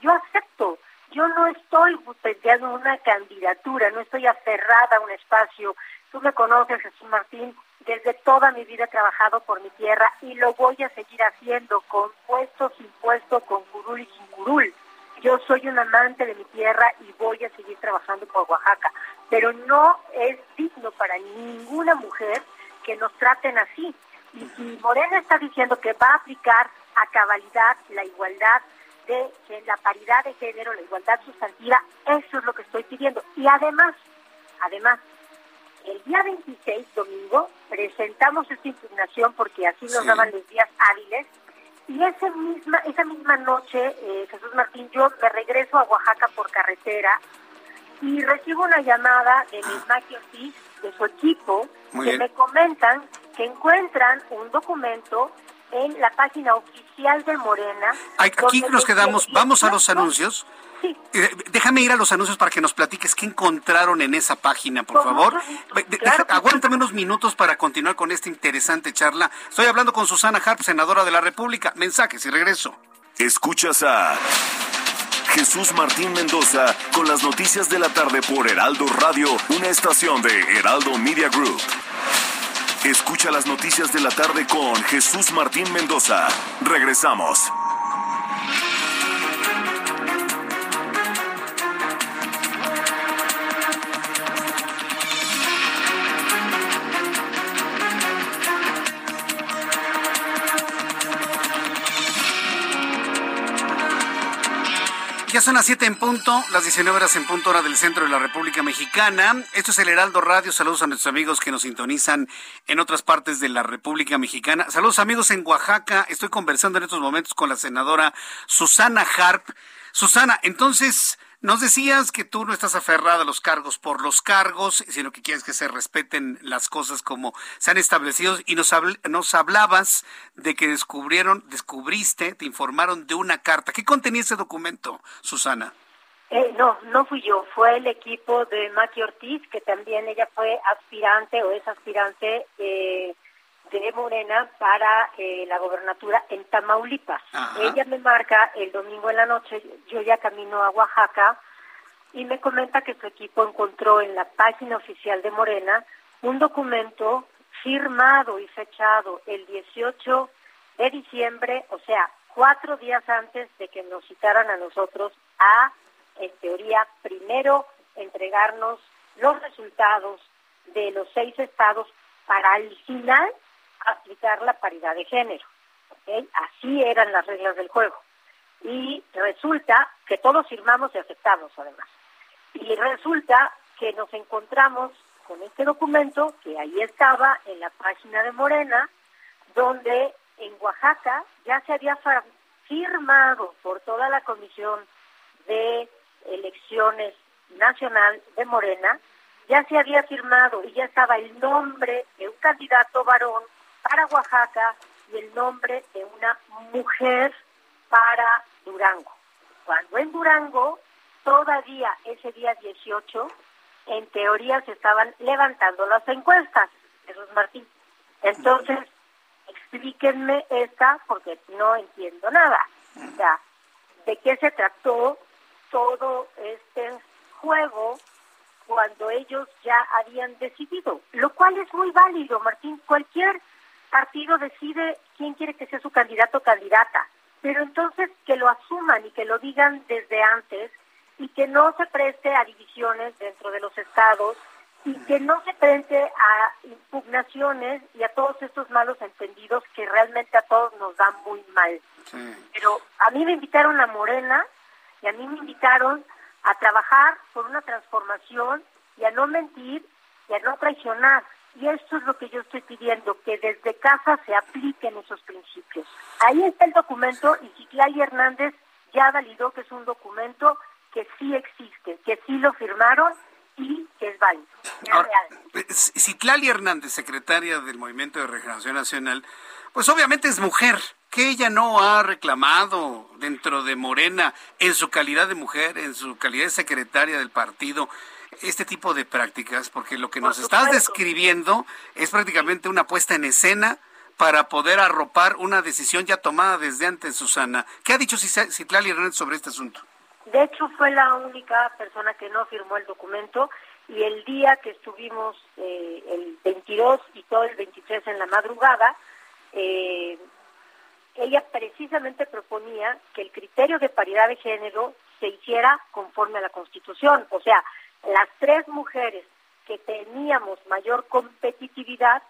yo acepto. Yo no estoy planteando una candidatura, no estoy aferrada a un espacio. Tú me conoces, Jesús Martín, desde toda mi vida he trabajado por mi tierra y lo voy a seguir haciendo con puesto, sin puesto, con curul y sin curul. Yo soy un amante de mi tierra y voy a seguir trabajando por Oaxaca, pero no es digno para ninguna mujer que nos traten así. Y si Morena está diciendo que va a aplicar a cabalidad la igualdad de, la paridad de género, la igualdad sustantiva, eso es lo que estoy pidiendo. Y además, además, el día 26, domingo, presentamos esta impugnación porque así nos daban los días hábiles. Y esa misma, esa misma noche, eh, Jesús Martín, yo me regreso a Oaxaca por carretera y recibo una llamada de mis Ortiz, de su equipo, que me comentan que encuentran un documento en la página oficial de Morena. Aquí nos quedamos, vamos a los anuncios. Sí. Eh, déjame ir a los anuncios para que nos platiques qué encontraron en esa página, por favor. aguántame unos minutos para continuar con esta interesante charla. Estoy hablando con Susana Harp, senadora de la República. Mensajes y regreso. Escuchas a Jesús Martín Mendoza con las noticias de la tarde por Heraldo Radio, una estación de Heraldo Media Group. Escucha las noticias de la tarde con Jesús Martín Mendoza. Regresamos. Ya son las 7 en punto, las 19 horas en punto hora del centro de la República Mexicana. Esto es el Heraldo Radio. Saludos a nuestros amigos que nos sintonizan en otras partes de la República Mexicana. Saludos amigos en Oaxaca. Estoy conversando en estos momentos con la senadora Susana Harp. Susana, entonces, nos decías que tú no estás aferrada a los cargos por los cargos, sino que quieres que se respeten las cosas como se han establecido y nos, nos hablabas de que descubrieron, descubriste, te informaron de una carta. ¿Qué contenía ese documento, Susana? Eh, no, no fui yo, fue el equipo de Maki Ortiz, que también ella fue aspirante o es aspirante eh, de Morena para eh, la gobernatura en Tamaulipas. Ella me marca el domingo en la noche, yo ya camino a Oaxaca y me comenta que su equipo encontró en la página oficial de Morena un documento firmado y fechado el 18 de diciembre, o sea, cuatro días antes de que nos citaran a nosotros a, en teoría, primero entregarnos los resultados de los seis estados para al final aplicar la paridad de género. Así eran las reglas del juego. Y resulta que todos firmamos y aceptamos además. Y resulta que nos encontramos con este documento que ahí estaba en la página de Morena, donde en Oaxaca ya se había firmado por toda la comisión de elecciones nacional de Morena, ya se había firmado y ya estaba el nombre de un candidato varón para Oaxaca y el nombre de una mujer para Durango. Cuando en Durango, todavía ese día 18, en teoría se estaban levantando las encuestas, Jesús Martín. Entonces, explíquenme esta porque no entiendo nada. O sea, ¿de qué se trató todo este juego cuando ellos ya habían decidido? Lo cual es muy válido, Martín. Cualquier partido decide quién quiere que sea su candidato o candidata, pero entonces que lo asuman y que lo digan desde antes y que no se preste a divisiones dentro de los estados y que no se preste a impugnaciones y a todos estos malos entendidos que realmente a todos nos dan muy mal. Pero a mí me invitaron a Morena y a mí me invitaron a trabajar por una transformación y a no mentir y a no traicionar. Y esto es lo que yo estoy pidiendo, que desde casa se apliquen esos principios. Ahí está el documento y Citlali Hernández ya validó que es un documento que sí existe, que sí lo firmaron y que es válido. Es Citlali Hernández, secretaria del Movimiento de Regeneración Nacional, pues obviamente es mujer, que ella no ha reclamado dentro de Morena, en su calidad de mujer, en su calidad de secretaria del partido, este tipo de prácticas, porque lo que nos estás describiendo es prácticamente una puesta en escena para poder arropar una decisión ya tomada desde antes, Susana. ¿Qué ha dicho Citlali Hernández sobre este asunto? De hecho, fue la única persona que no firmó el documento y el día que estuvimos, eh, el 22 y todo el 23 en la madrugada, eh, ella precisamente proponía que el criterio de paridad de género se hiciera conforme a la Constitución. O sea, las tres mujeres que teníamos mayor competitividad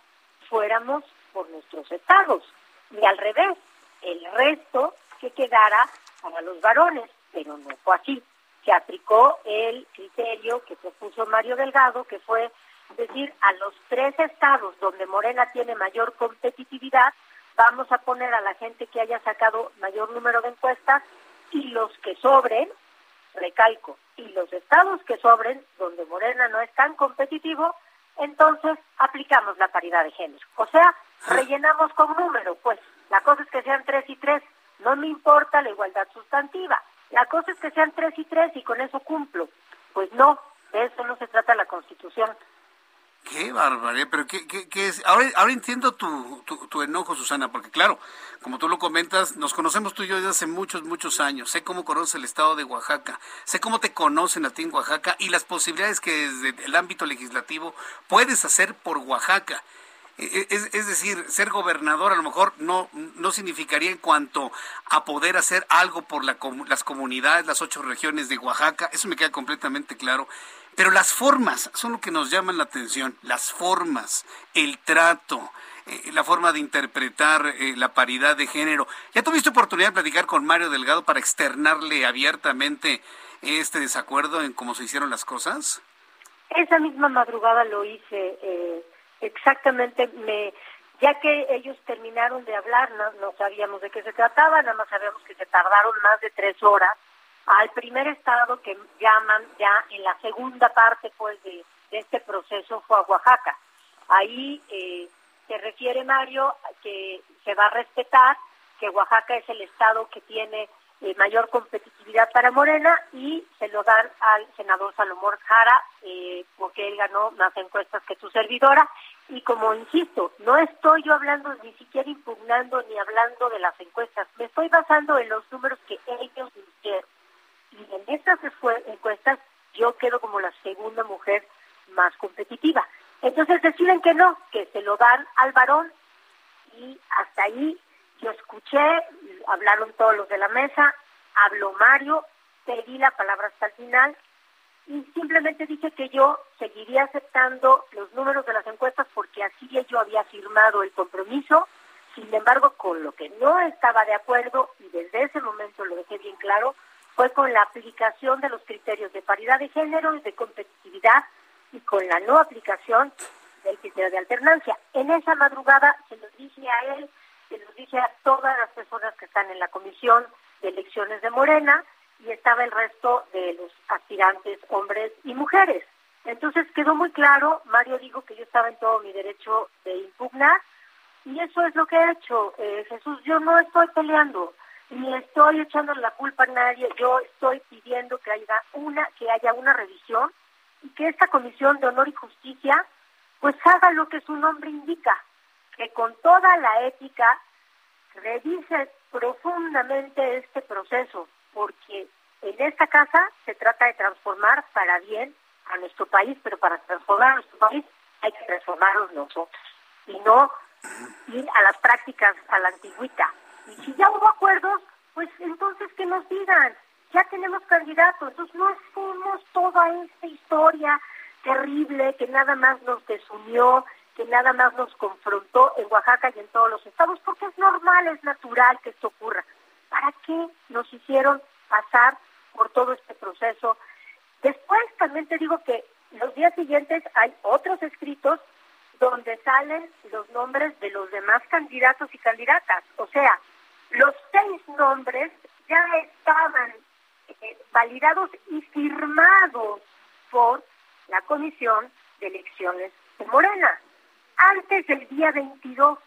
fuéramos por nuestros estados y al revés, el resto que quedara para los varones, pero no fue así. Se aplicó el criterio que propuso Mario Delgado, que fue decir, a los tres estados donde Morena tiene mayor competitividad, vamos a poner a la gente que haya sacado mayor número de encuestas y los que sobren, recalco, y los estados que sobren, donde Morena no es tan competitivo, entonces aplicamos la paridad de género. O sea, rellenamos con número, pues la cosa es que sean tres y tres, no me importa la igualdad sustantiva, la cosa es que sean tres y tres y con eso cumplo. Pues no, de eso no se trata la Constitución. Qué barbaridad, pero qué, qué, es. Ahora, ahora entiendo tu, tu, enojo, Susana, porque claro, como tú lo comentas, nos conocemos tú y yo desde hace muchos, muchos años. Sé cómo conoces el estado de Oaxaca, sé cómo te conocen a ti en Oaxaca y las posibilidades que desde el ámbito legislativo puedes hacer por Oaxaca. E, e, es, decir, ser gobernador a lo mejor no, no significaría en cuanto a poder hacer algo por la, las comunidades, las ocho regiones de Oaxaca, eso me queda completamente claro. Pero las formas son lo que nos llaman la atención, las formas, el trato, eh, la forma de interpretar eh, la paridad de género. ¿Ya tuviste oportunidad de platicar con Mario Delgado para externarle abiertamente este desacuerdo en cómo se hicieron las cosas? Esa misma madrugada lo hice. Eh, exactamente, me, ya que ellos terminaron de hablar, no, no sabíamos de qué se trataba, nada más sabíamos que se tardaron más de tres horas al primer estado que llaman ya en la segunda parte pues de, este proceso fue a Oaxaca. Ahí eh, se refiere Mario que se va a respetar que Oaxaca es el estado que tiene eh, mayor competitividad para Morena y se lo dan al senador Salomón Jara eh, porque él ganó más encuestas que su servidora. Y como insisto, no estoy yo hablando ni siquiera impugnando ni hablando de las encuestas, me estoy basando en los números que ellos hicieron y en estas encuestas yo quedo como la segunda mujer más competitiva. Entonces deciden que no, que se lo dan al varón y hasta ahí yo escuché, hablaron todos los de la mesa, habló Mario, pedí la palabra hasta el final y simplemente dije que yo seguiría aceptando los números de las encuestas porque así yo había firmado el compromiso. Sin embargo, con lo que no estaba de acuerdo, y desde ese momento lo dejé bien claro, fue con la aplicación de los criterios de paridad de género y de competitividad y con la no aplicación del criterio de alternancia. En esa madrugada se lo dije a él, se lo dije a todas las personas que están en la comisión de elecciones de Morena y estaba el resto de los aspirantes hombres y mujeres. Entonces quedó muy claro, Mario dijo que yo estaba en todo mi derecho de impugnar y eso es lo que he hecho. Eh, Jesús, yo no estoy peleando ni estoy echando la culpa a nadie, yo estoy pidiendo que haya una, que haya una revisión y que esta comisión de honor y justicia pues haga lo que su nombre indica, que con toda la ética revise profundamente este proceso, porque en esta casa se trata de transformar para bien a nuestro país, pero para transformar a nuestro país hay que transformarnos nosotros y no ir a las prácticas a la antigüita. Y si ya hubo acuerdos, pues entonces que nos digan, ya tenemos candidatos, entonces no hacemos toda esta historia terrible que nada más nos desunió, que nada más nos confrontó en Oaxaca y en todos los estados, porque es normal, es natural que esto ocurra. ¿Para qué nos hicieron pasar por todo este proceso Después también te digo que los días siguientes hay otros escritos donde salen los nombres de los demás candidatos y candidatas. O sea, los seis nombres ya estaban eh, validados y firmados por la Comisión de Elecciones de Morena, antes del día 22.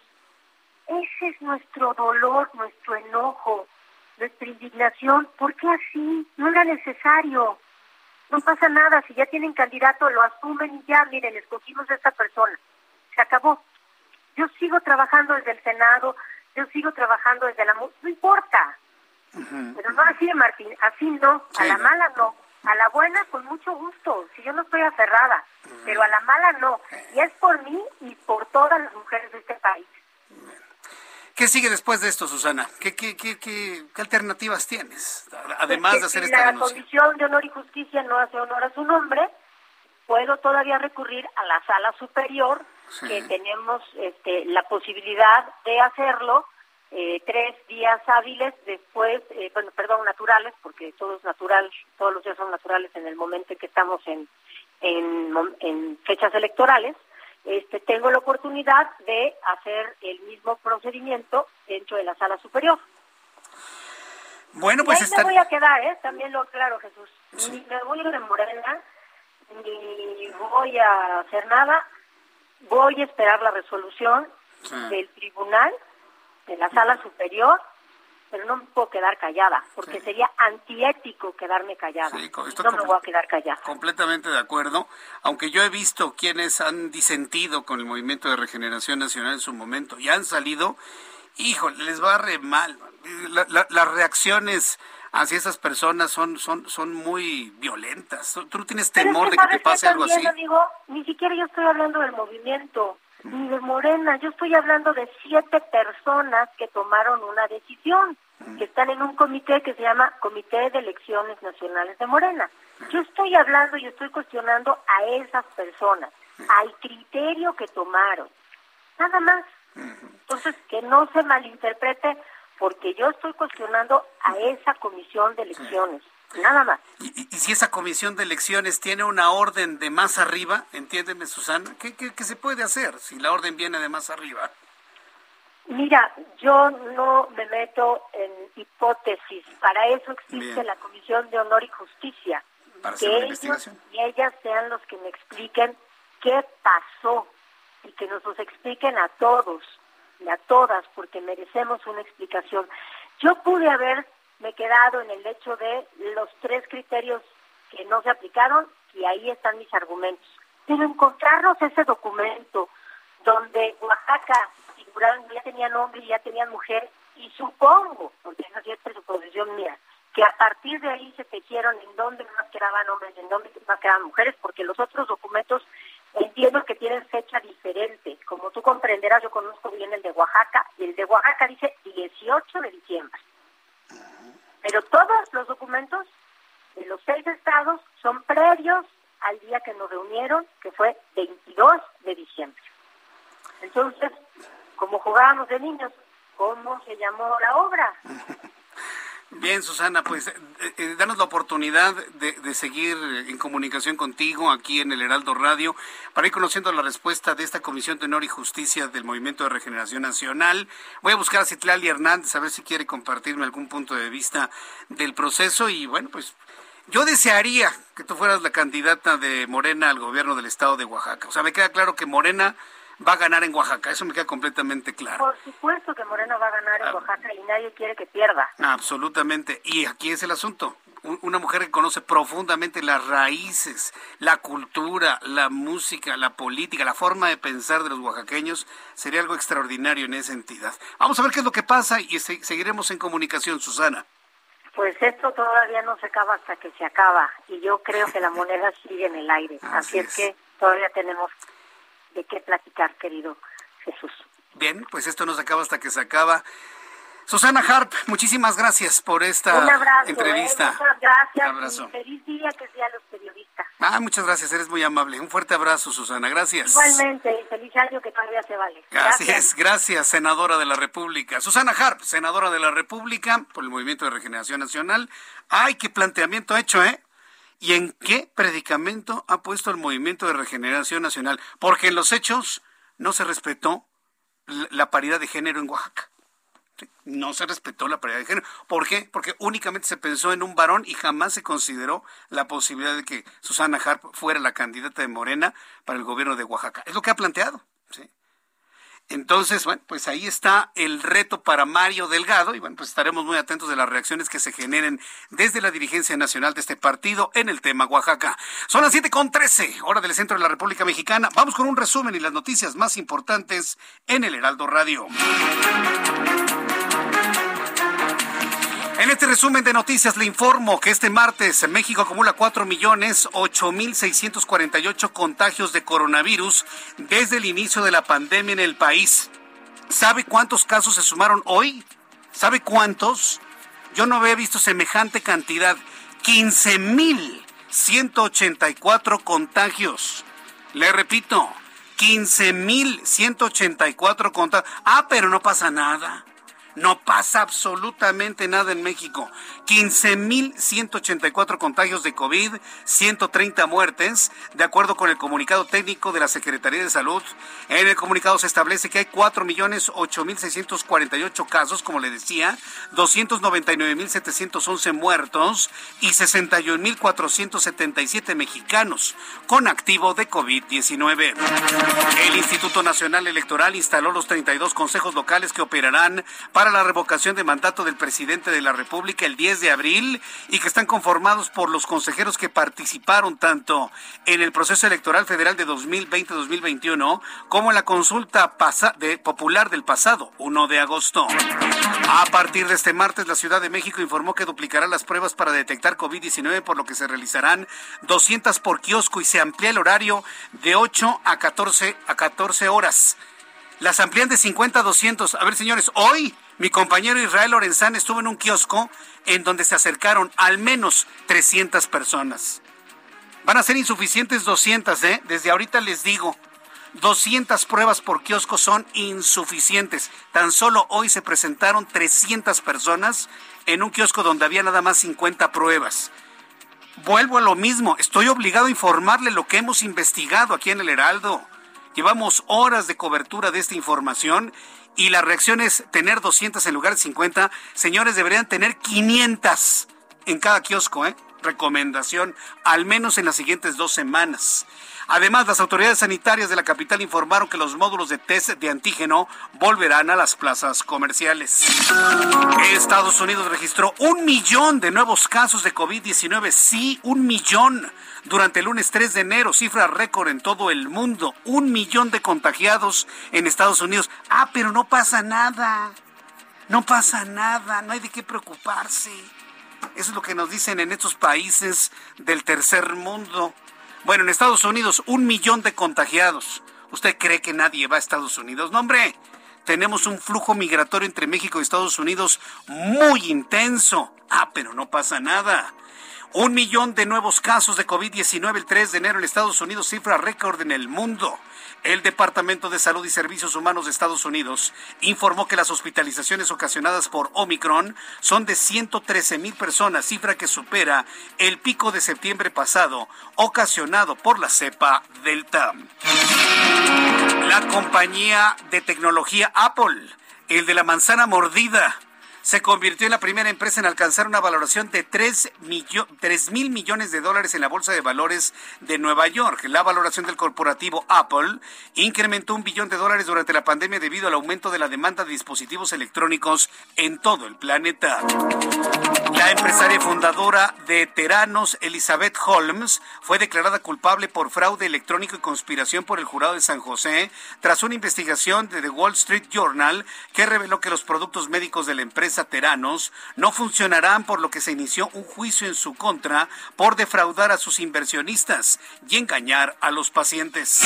Ese es nuestro dolor, nuestro enojo, nuestra indignación. ¿Por qué así? No era necesario. No pasa nada. Si ya tienen candidato, lo asumen y ya, miren, escogimos a esta persona. Se acabó. Yo sigo trabajando desde el Senado, yo sigo trabajando desde la... No importa. Pero no así, Martín. Así no. a la mala no. A la buena, con mucho gusto. Si yo no estoy aferrada. Pero a la mala no. Y es por mí y por todas las mujeres de este país. ¿Qué sigue después de esto, Susana? ¿Qué, qué, qué, qué, alternativas tienes? Además de hacer si esta la Comisión de Honor y Justicia no hace honor a su nombre, puedo todavía recurrir a la sala superior, que tenemos este, la posibilidad de hacerlo eh, tres días hábiles después, eh, bueno, perdón, naturales, porque todo es natural, todos los días son naturales en el momento en que estamos en, en, en fechas electorales este, tengo la oportunidad de hacer el mismo procedimiento dentro de la sala superior. Bueno, pues y ahí me voy a quedar, ¿eh? También lo aclaro, Jesús. Ni me voy a ir de Morena, ni voy a hacer nada. Voy a esperar la resolución del tribunal, de la sala superior, pero no me puedo quedar callada, porque sería antiético quedarme callada. no me voy a quedar callada. Completamente de acuerdo, aunque yo he visto quienes han disentido con el Movimiento de Regeneración Nacional en su momento y han salido, híjole, les va re mal. las reacciones hacia esas personas son son son muy violentas. ¿Tú tienes temor de que te pase algo así? Digo, ni siquiera yo estoy hablando del movimiento ni de Morena. Yo estoy hablando de siete personas que tomaron una decisión, que están en un comité que se llama Comité de Elecciones Nacionales de Morena. Yo estoy hablando y estoy cuestionando a esas personas, al criterio que tomaron. Nada más. Entonces, que no se malinterprete porque yo estoy cuestionando a esa comisión de elecciones. Nada más. ¿Y, si esa comisión de elecciones tiene una orden de más arriba, entiéndeme Susana, ¿qué, qué, se puede hacer si la orden viene de más arriba? Mira, yo no me meto en hipótesis. Para eso existe la Comisión de Honor y Justicia. Para que ellos y ellas sean los que me expliquen qué pasó y que nos los expliquen a todos y a todas, porque merecemos una explicación. Yo pude haber me he quedado en el hecho de los tres criterios que no se aplicaron y ahí están mis argumentos. Pero encontrarnos ese documento donde Oaxaca figuraron, ya tenía nombre y ya tenían mujer, y supongo, porque esa es presuposición mía, que a partir de ahí se tejieron en dónde más quedaban hombres, en dónde más quedaban mujeres, porque los otros documentos entiendo que tienen fecha diferente. Como tú comprenderás, yo conozco bien el de Oaxaca, y el de Oaxaca dice 18 de diciembre. Pero todos los documentos de los seis estados son previos al día que nos reunieron, que fue 22 de diciembre. Entonces, como jugábamos de niños, ¿cómo se llamó la obra? Bien, Susana, pues eh, eh, danos la oportunidad de, seguir en comunicación contigo aquí en el Heraldo Radio para ir conociendo la respuesta de esta Comisión de Honor y Justicia del Movimiento de Regeneración Nacional. Voy a buscar a Citlali Hernández a ver si quiere compartirme algún punto de vista del proceso y bueno, pues yo desearía que tú fueras la candidata de Morena al gobierno del estado de Oaxaca. O sea, me queda claro que Morena va a ganar en Oaxaca, eso me queda completamente claro. Por supuesto que Morena va a ganar en ah. Oaxaca y nadie quiere que pierda. Absolutamente, y aquí es el asunto. Una mujer que conoce profundamente las raíces, la cultura, la música, la política, la forma de pensar de los oaxaqueños, sería algo extraordinario en esa entidad. Vamos a ver qué es lo que pasa y seguiremos en comunicación, Susana. Pues esto todavía no se acaba hasta que se acaba y yo creo que la moneda sigue en el aire. Así, es que todavía tenemos de qué platicar, querido Jesús. Bien, pues esto no se acaba hasta que se acaba. Susana Harp, muchísimas gracias por esta ¿eh? entrevista. muchas gracias. Un abrazo. feliz día que sea los periodistas. Ah, muchas gracias, eres muy amable. Un fuerte abrazo, Susana. Gracias. Igualmente, feliz año que todavía se vale. Gracias, gracias, senadora de la República. Susana Harp, senadora de la República por el Movimiento de Regeneración Nacional. Ay, qué planteamiento hecho, ¿eh? ¿Y en qué predicamento ha puesto el Movimiento de Regeneración Nacional? Porque en los hechos no se respetó la paridad de género en Oaxaca. No se respetó la paridad de género. ¿Por qué? Porque únicamente se pensó en un varón y jamás se consideró la posibilidad de que Susana Harp fuera la candidata de Morena para el gobierno de Oaxaca. Es lo que ha planteado. Entonces, bueno, pues ahí está el reto para Mario Delgado y bueno, pues estaremos muy atentos de las reacciones que se generen desde la dirigencia nacional de este partido en el tema Oaxaca. Son las siete con trece, hora del centro de la República Mexicana. Vamos con un resumen y las noticias más importantes en el Heraldo Radio. En este resumen de noticias le informo que este martes México acumula 4 millones 8 mil 648 contagios de coronavirus desde el inicio de la pandemia en el país. ¿Sabe cuántos casos se sumaron hoy? ¿Sabe cuántos? Yo no había visto semejante cantidad. 15 mil 184 contagios. Le repito, 15 mil 184 contagios. Ah, pero no pasa nada. No pasa absolutamente nada en México. 15.184 contagios de COVID, 130 muertes, de acuerdo con el comunicado técnico de la Secretaría de Salud. En el comunicado se establece que hay 4.008.648 casos, como le decía, 299.711 muertos y 61.477 mexicanos con activo de COVID-19. El Instituto Nacional Electoral instaló los 32 consejos locales que operarán para la revocación de mandato del presidente de la República el 10 de abril y que están conformados por los consejeros que participaron tanto en el proceso electoral federal de 2020-2021 como en la consulta de popular del pasado 1 de agosto. A partir de este martes, la Ciudad de México informó que duplicará las pruebas para detectar COVID-19, por lo que se realizarán 200 por kiosco y se amplía el horario de 8 a 14, a 14 horas. Las amplían de 50 a 200. A ver, señores, hoy mi compañero Israel Lorenzán estuvo en un kiosco en donde se acercaron al menos 300 personas. Van a ser insuficientes 200, ¿eh? Desde ahorita les digo. 200 pruebas por kiosco son insuficientes. Tan solo hoy se presentaron 300 personas en un kiosco donde había nada más 50 pruebas. Vuelvo a lo mismo, estoy obligado a informarle lo que hemos investigado aquí en el Heraldo. Llevamos horas de cobertura de esta información y la reacción es tener 200 en lugar de 50. Señores, deberían tener 500 en cada kiosco, ¿eh? Recomendación, al menos en las siguientes dos semanas. Además, las autoridades sanitarias de la capital informaron que los módulos de test de antígeno volverán a las plazas comerciales. Estados Unidos registró un millón de nuevos casos de COVID-19. Sí, un millón durante el lunes 3 de enero, cifra récord en todo el mundo, un millón de contagiados en Estados Unidos. Ah, pero no pasa nada, no pasa nada, no hay de qué preocuparse. Eso es lo que nos dicen en estos países del tercer mundo. Bueno, en Estados Unidos, un millón de contagiados. ¿Usted cree que nadie va a Estados Unidos? No, hombre, tenemos un flujo migratorio entre México y Estados Unidos muy intenso. Ah, pero no pasa nada. Un millón de nuevos casos de COVID-19 el 3 de enero en Estados Unidos, cifra récord en el mundo. El Departamento de Salud y Servicios Humanos de Estados Unidos informó que las hospitalizaciones ocasionadas por Omicron son de 113 mil personas, cifra que supera el pico de septiembre pasado, ocasionado por la cepa Delta. La compañía de tecnología Apple, el de la manzana mordida, se convirtió en la primera empresa en alcanzar una valoración de 3, mil millones de dólares en la Bolsa de Valores de Nueva York. La valoración del corporativo Apple incrementó un billón de dólares durante la pandemia debido al aumento de la demanda de dispositivos electrónicos en todo el planeta. La empresaria fundadora de Teranos, Elizabeth Holmes, fue declarada culpable por fraude electrónico y conspiración por el jurado de San José tras una investigación de The Wall Street Journal que reveló que los productos médicos de la empresa Teranos no funcionarán por lo que se inició un juicio en su contra por defraudar a sus inversionistas y engañar a los pacientes.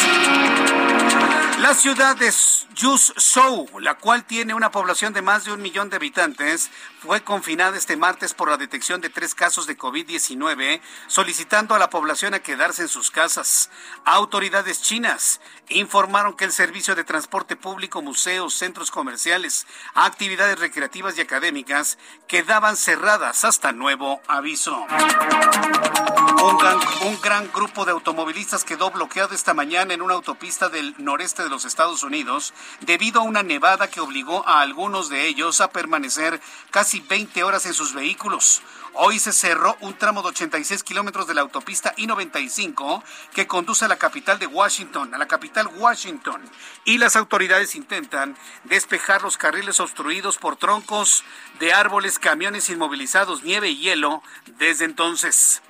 La ciudad de Yuzhou, la cual tiene una población de más de un millón de habitantes, fue confinada este martes por la detección de tres casos de COVID-19, solicitando a la población a quedarse en sus casas. Autoridades chinas informaron que el servicio de transporte público, museos, centros comerciales, actividades recreativas y académicas quedaban cerradas hasta nuevo aviso. Un Un gran grupo de automovilistas quedó bloqueado esta mañana en una autopista del noreste de los Estados Unidos debido a una nevada que obligó a algunos de ellos a permanecer casi 20 horas en sus vehículos. Hoy se cerró un tramo de 86 kilómetros de la autopista I-95 que conduce a la capital de Washington, a la capital Washington. Y las autoridades intentan despejar los carriles obstruidos por troncos de árboles, camiones inmovilizados, nieve y hielo desde entonces.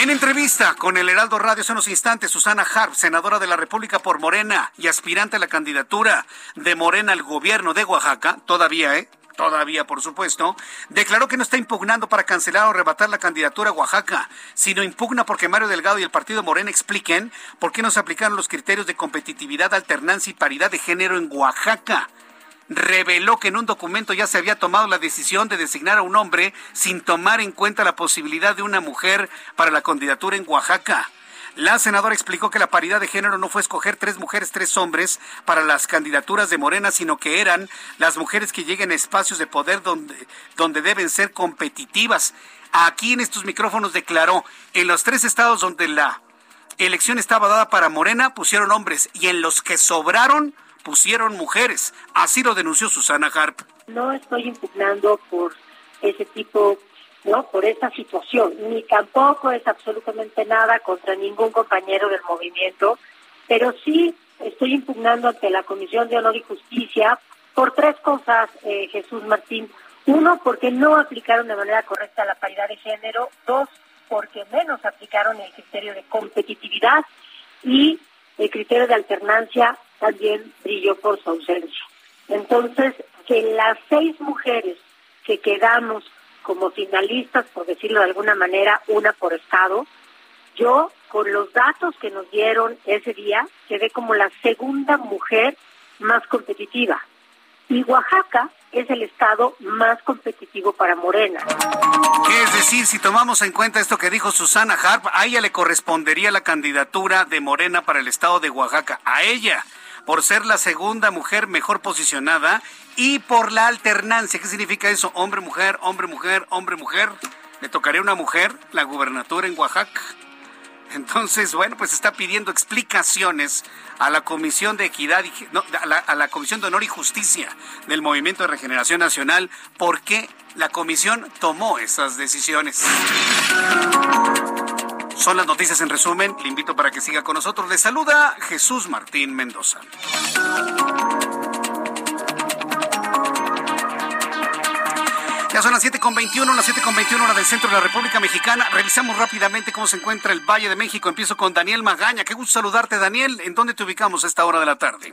En entrevista con el Heraldo Radio hace unos instantes, Susana Harp, senadora de la República por Morena y aspirante a la candidatura de Morena al gobierno de Oaxaca, todavía, ¿eh? Todavía, por supuesto, declaró que no está impugnando para cancelar o arrebatar la candidatura a Oaxaca, sino impugna porque Mario Delgado y el partido Morena expliquen por qué no se aplicaron los criterios de competitividad, alternancia y paridad de género en Oaxaca reveló que en un documento ya se había tomado la decisión de designar a un hombre sin tomar en cuenta la posibilidad de una mujer para la candidatura en Oaxaca. La senadora explicó que la paridad de género no fue escoger tres mujeres, tres hombres para las candidaturas de Morena, sino que eran las mujeres que lleguen a espacios de poder donde, donde deben ser competitivas. Aquí en estos micrófonos declaró, en los tres estados donde la elección estaba dada para Morena, pusieron hombres, y en los que sobraron, pusieron mujeres. Así lo denunció Susana Harp. No estoy impugnando por ese tipo, no, por esa situación, ni tampoco es absolutamente nada contra ningún compañero del movimiento, pero sí estoy impugnando ante la Comisión de Honor y Justicia por tres cosas, eh, Jesús Martín. Uno, porque no aplicaron de manera correcta la paridad de género. Dos, porque menos aplicaron el criterio de competitividad. Y el criterio de alternancia también brilló por su ausencia. Entonces, que las seis mujeres que quedamos como finalistas, por decirlo de alguna manera, una por estado, yo, con los datos que nos dieron ese día, quedé como la segunda mujer más competitiva. Y Oaxaca es el estado más competitivo para Morena. Es decir, si tomamos en cuenta esto que dijo Susana Harp, a ella le correspondería la candidatura de Morena para el estado de Oaxaca. A ella por ser la segunda mujer mejor posicionada y por la alternancia. ¿Qué significa eso? Hombre, mujer, hombre, mujer, hombre, mujer. Le tocaría a una mujer la gubernatura en Oaxaca. Entonces, bueno, pues está pidiendo explicaciones a la Comisión de Equidad, a, la, a la Comisión de Honor y Justicia del Movimiento de Regeneración Nacional, por qué la comisión tomó esas decisiones. Son las noticias en resumen. Le invito para que siga con nosotros. Le saluda Jesús Martín Mendoza. Ya son las 7.21, las 7.21 hora del centro de la República Mexicana. Revisamos rápidamente cómo se encuentra el Valle de México. Empiezo con Daniel Magaña. Qué gusto saludarte, Daniel. ¿En dónde te ubicamos a esta hora de la tarde?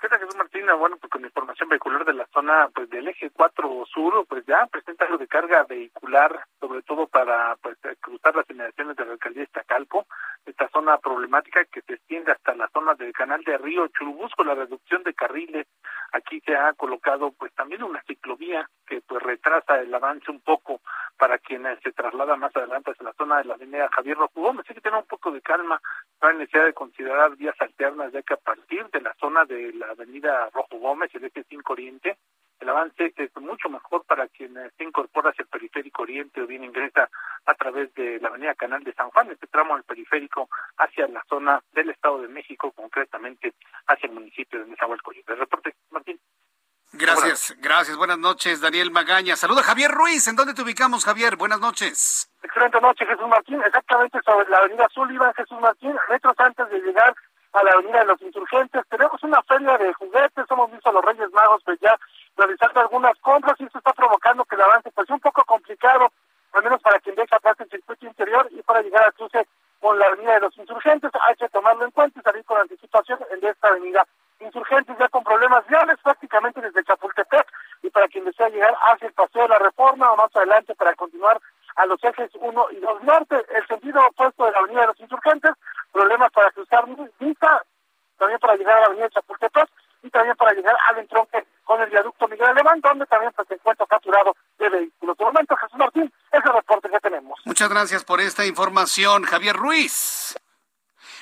¿Qué tal, Jesús Martina? Bueno, pues con información vehicular de la zona pues del eje 4 sur, pues ya presenta algo de carga vehicular, sobre todo para pues cruzar las inmediaciones de la alcaldía de Iztacalco, esta zona problemática que se extiende hasta la zona del canal de Río Churubusco, la reducción de carriles. Aquí se ha colocado pues también una ciclovía que pues retrasa el avance un poco para quienes se traslada más adelante hacia la zona de la avenida Javier Rojo Gómez. Hay que tener un poco de calma, no hay necesidad de considerar vías alternas, ya que a partir de la zona de la avenida Rojo Gómez, el eje 5 Oriente, el avance es mucho mejor para quien se incorpora hacia el periférico oriente o bien ingresa a través de la avenida Canal de San Juan, este tramo del periférico hacia la zona del Estado de México, concretamente hacia el municipio de Nezahualcóyotl. El reporte, Martín. Gracias, gracias. Buenas noches, Daniel Magaña. Saluda Javier Ruiz. ¿En dónde te ubicamos, Javier? Buenas noches. Excelente noche, Jesús Martín. Exactamente sobre la avenida Sullivan, Jesús Martín, metros antes de llegar a la avenida de los insurgentes. Tenemos una feria de juguetes, hemos visto a los Reyes Magos pues ya realizando algunas compras y esto está provocando que el avance pues un poco complicado, al menos para quien deja atrás el circuito interior y para llegar al cruce con la avenida de los insurgentes. Hay que tomarlo en cuenta y salir con anticipación en esta avenida. Insurgentes ya con problemas viales prácticamente desde Chapultepec y para quien desea llegar hacia el Paseo de la Reforma o más adelante para continuar a los ejes 1 y 2 norte, el sentido opuesto de la avenida de los insurgentes, problemas para cruzar Vista, también para llegar a la avenida Chapultepec y también para llegar al entronque con el viaducto Miguel Alemán, donde también pues, se encuentra saturado de vehículos. De momento, Jesús Martín, es el reporte que tenemos. Muchas gracias por esta información, Javier Ruiz.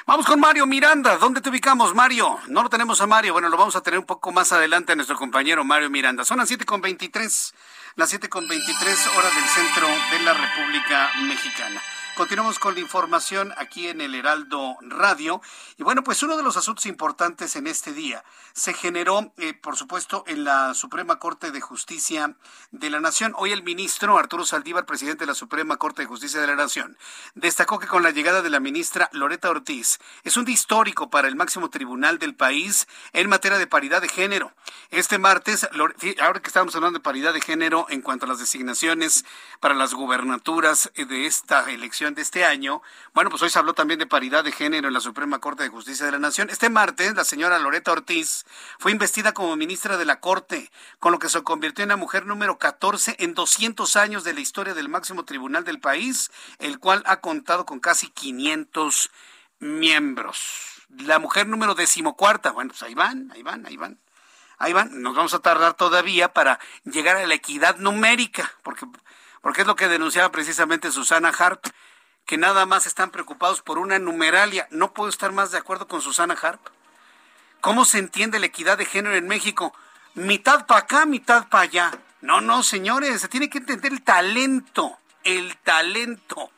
Vamos con Mario Miranda. ¿Dónde te ubicamos, Mario? No lo tenemos a Mario. Bueno, lo vamos a tener un poco más adelante a nuestro compañero Mario Miranda. Son las 7.23, las 7.23 horas del centro de la República Mexicana. Continuamos con la información aquí en el Heraldo Radio. Y bueno, pues uno de los asuntos importantes en este día se generó, eh, por supuesto, en la Suprema Corte de Justicia de la Nación. Hoy el ministro Arturo Saldívar, presidente de la Suprema Corte de Justicia de la Nación, destacó que con la llegada de la ministra Loreta Ortiz es un día histórico para el máximo tribunal del país en materia de paridad de género. Este martes, ahora que estamos hablando de paridad de género en cuanto a las designaciones para las gubernaturas de esta elección, de este año. Bueno, pues hoy se habló también de paridad de género en la Suprema Corte de Justicia de la Nación. Este martes, la señora Loreta Ortiz fue investida como ministra de la Corte, con lo que se convirtió en la mujer número 14 en 200 años de la historia del máximo tribunal del país, el cual ha contado con casi 500 miembros. La mujer número decimocuarta, bueno, pues ahí van, ahí van, ahí van. Ahí van, nos vamos a tardar todavía para llegar a la equidad numérica, porque, porque es lo que denunciaba precisamente Susana Hart que nada más están preocupados por una numeralia. No puedo estar más de acuerdo con Susana Harp. ¿Cómo se entiende la equidad de género en México? Mitad para acá, mitad para allá. No, no, señores, se tiene que entender el talento, el talento.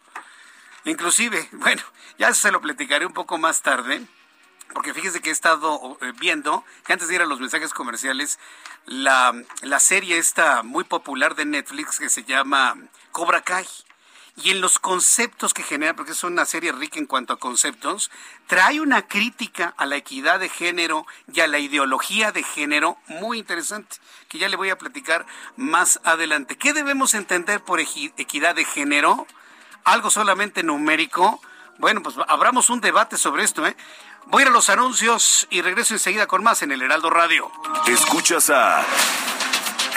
Inclusive, bueno, ya se lo platicaré un poco más tarde, porque fíjese que he estado eh, viendo, que antes de ir a los mensajes comerciales, la, la serie esta muy popular de Netflix que se llama Cobra Kai y en los conceptos que genera, porque es una serie rica en cuanto a conceptos, trae una crítica a la equidad de género y a la ideología de género muy interesante, que ya le voy a platicar más adelante. ¿Qué debemos entender por equidad de género? ¿Algo solamente numérico? Bueno, pues abramos un debate sobre esto, ¿eh? Voy a ir a los anuncios y regreso enseguida con más en el Heraldo Radio. Escuchas a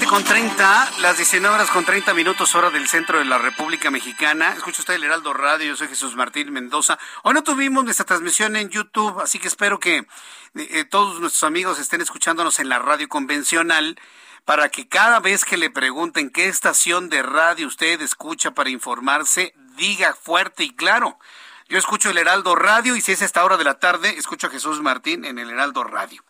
Con 30, las 19 horas con 30 minutos hora del centro de la República Mexicana. Escucha usted el Heraldo Radio, yo soy Jesús Martín Mendoza. Hoy no tuvimos nuestra transmisión en YouTube, así que espero que eh, eh, todos nuestros amigos estén escuchándonos en la radio convencional para que cada vez que le pregunten qué estación de radio usted escucha para informarse, diga fuerte y claro. Yo escucho el Heraldo Radio y si es esta hora de la tarde, escucho a Jesús Martín en el Heraldo Radio.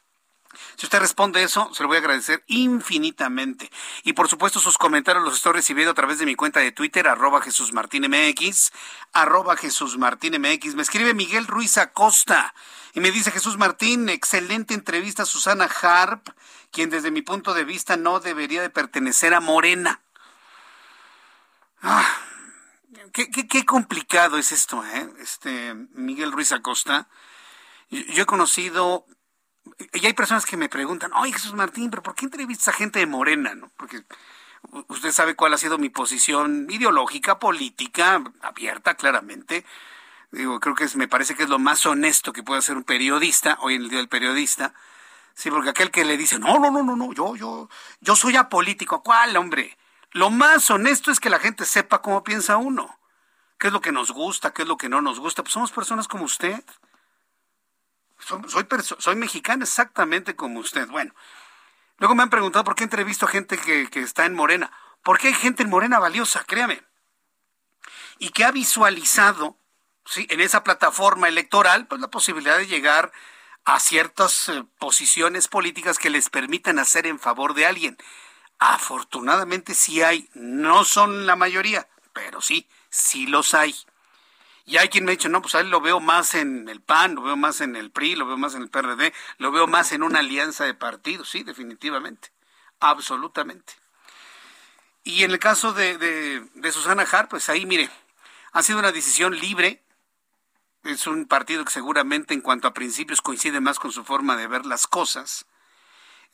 Si usted responde eso, se lo voy a agradecer infinitamente. Y por supuesto, sus comentarios los estoy recibiendo a través de mi cuenta de Twitter, arroba Jesús Martín MX, arroba Jesús Martín MX. Me escribe Miguel Ruiz Acosta y me dice Jesús Martín, excelente entrevista a Susana Harp, quien desde mi punto de vista no debería de pertenecer a Morena. Ah, qué, qué, complicado es esto, ¿eh? Este, Miguel Ruiz Acosta. yo he conocido y hay personas que me preguntan, oye Jesús Martín, pero ¿por qué entrevistas a gente de Morena? ¿no? Porque usted sabe cuál ha sido mi posición ideológica, política, abierta claramente. Digo, creo que es, me parece que es lo más honesto que puede hacer un periodista, hoy en el día del periodista. Sí, porque aquel que le dice, no, no, no, no, no, yo, yo, yo soy apolítico. ¿Cuál, hombre? Lo más honesto es que la gente sepa cómo piensa uno. ¿Qué es lo que nos gusta? ¿Qué es lo que no nos gusta? Pues somos personas como usted soy, soy mexicano exactamente como usted. Bueno, luego me han preguntado por qué entrevisto a gente que, que está en Morena. Porque hay gente en Morena valiosa, créame. Y que ha visualizado ¿sí? en esa plataforma electoral pues, la posibilidad de llegar a ciertas eh, posiciones políticas que les permitan hacer en favor de alguien. Afortunadamente sí hay, no son la mayoría, pero sí, sí los hay. Y hay quien me ha dicho, no, pues a él lo veo más en el PAN, lo veo más en el PRI, lo veo más en el PRD, lo veo más en una alianza de partidos, sí, definitivamente, absolutamente. Y en el caso de, de, Susana Hart, pues ahí, mire, ha sido una decisión libre, es un partido que seguramente en cuanto a principios coincide más con su forma de ver las cosas.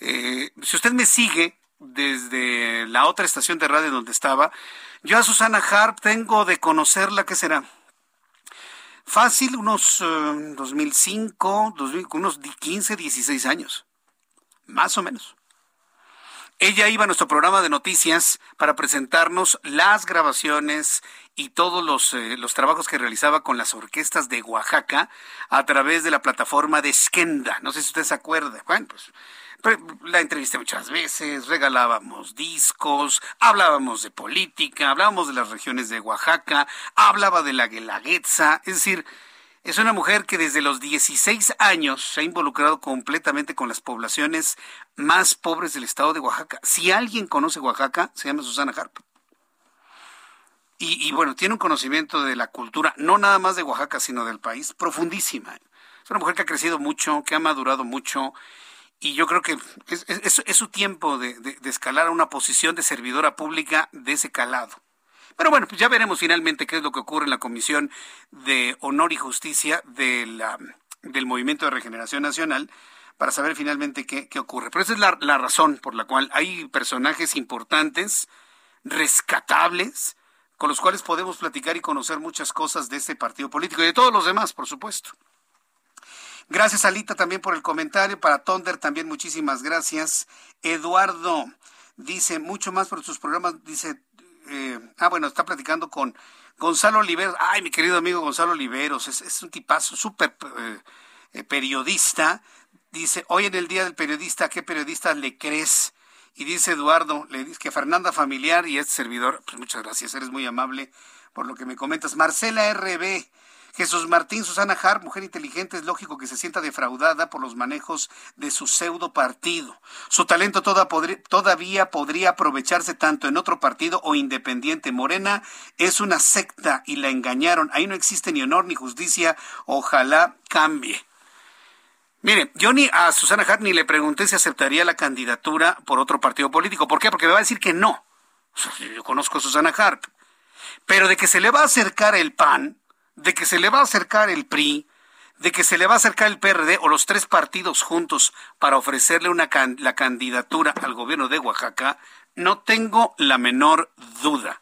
Eh, si usted me sigue desde la otra estación de radio donde estaba, yo a Susana Harp tengo de conocerla, ¿qué será? Fácil, unos 2005, eh, unos 15, 16 años. Más o menos. Ella iba a nuestro programa de noticias para presentarnos las grabaciones y todos los, eh, los trabajos que realizaba con las orquestas de Oaxaca a través de la plataforma de Skenda. No sé si usted se acuerda. Bueno, pues la entrevisté muchas veces, regalábamos discos, hablábamos de política, hablábamos de las regiones de Oaxaca, hablaba de la Guelaguetza, es decir, es una mujer que desde los 16 años se ha involucrado completamente con las poblaciones más pobres del estado de Oaxaca. Si alguien conoce Oaxaca, se llama Susana Harp. Y, bueno, tiene un conocimiento de la cultura, no nada más de Oaxaca, sino del país, profundísima. Es una mujer que ha crecido mucho, que ha madurado mucho, y yo creo que es, su tiempo de, de escalar a una posición de servidora pública de ese calado. Pero bueno, pues ya veremos finalmente qué es lo que ocurre en la Comisión de Honor y Justicia de la, del Movimiento de Regeneración Nacional para saber finalmente qué, ocurre. Pero esa es la, la razón por la cual hay personajes importantes, rescatables, con los cuales podemos platicar y conocer muchas cosas de este partido político y de todos los demás, por supuesto. Gracias, Alita, también por el comentario. Para Tonder también muchísimas gracias. Eduardo dice mucho más por sus programas. Dice, eh, ah, bueno, está platicando con Gonzalo Oliveros. Ay, mi querido amigo Gonzalo Oliveros, es, un tipazo, súper eh, eh, periodista. Dice, hoy en el Día del Periodista, ¿a qué periodista le crees? Y dice Eduardo, le dice que Fernanda Familiar y este servidor, pues muchas gracias, eres muy amable por lo que me comentas. Marcela RB, Jesús Martín, Susana Hart, mujer inteligente, es lógico que se sienta defraudada por los manejos de su pseudo partido. Su talento todavía podría aprovecharse tanto en otro partido o independiente. Morena es una secta y la engañaron. Ahí no existe ni honor ni justicia. Ojalá cambie. Mire, yo ni a Susana Hart ni le pregunté si aceptaría la candidatura por otro partido político. ¿Por qué? Porque me va a decir que no. Yo conozco a Susana Hart. Pero de que se le va a acercar el PAN, de que se le va a acercar el PRI, de que se le va a acercar el PRD o los tres partidos juntos para ofrecerle una la candidatura al gobierno de Oaxaca, no tengo la menor duda.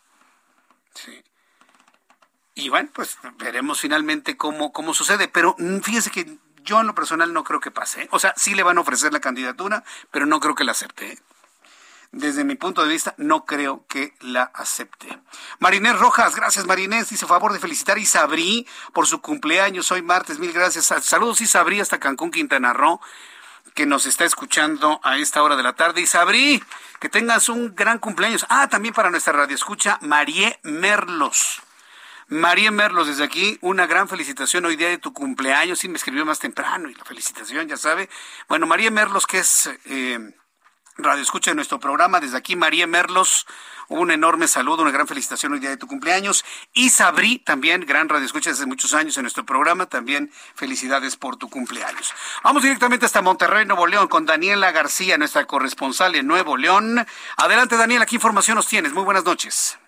Y bueno, pues veremos finalmente cómo, cómo sucede. Pero mm, fíjese que yo en lo personal no creo que pase. ¿eh? O sea, sí le van a ofrecer la candidatura, pero no creo que la acepte. Desde mi punto de vista, no creo que la acepte. Marinés Rojas, gracias Marinés, dice favor de felicitar a Isabrí por su cumpleaños hoy martes, mil gracias. Saludos Isabrí hasta Cancún, Quintana Roo, que nos está escuchando a esta hora de la tarde. Isabrí, que tengas un gran cumpleaños. Ah, también para nuestra radio escucha, Marie Merlos. María Merlos, desde aquí, una gran felicitación hoy día de tu cumpleaños. Sí, me escribió más temprano y la felicitación, ya sabe. Bueno, María Merlos, que es... Eh, Radio Escucha de nuestro programa. Desde aquí, María Merlos, un enorme saludo, una gran felicitación hoy día de tu cumpleaños. Y Sabri, también, gran Radio Escucha desde muchos años en nuestro programa, también felicidades por tu cumpleaños. Vamos directamente hasta Monterrey, Nuevo León, con Daniela García, nuestra corresponsal en Nuevo León. Adelante, Daniela, ¿qué información nos tienes? Muy buenas noches.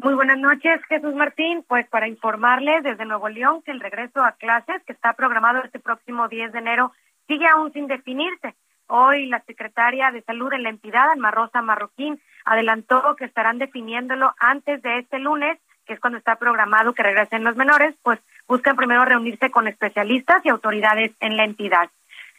Muy buenas noches, Jesús Martín. Pues para informarles desde Nuevo León que el regreso a clases, que está programado este próximo 10 de enero, sigue aún sin definirse. Hoy la secretaria de Salud en la entidad, Alma Rosa Marroquín, adelantó que estarán definiéndolo antes de este lunes, que es cuando está programado que regresen los menores, pues buscan primero reunirse con especialistas y autoridades en la entidad.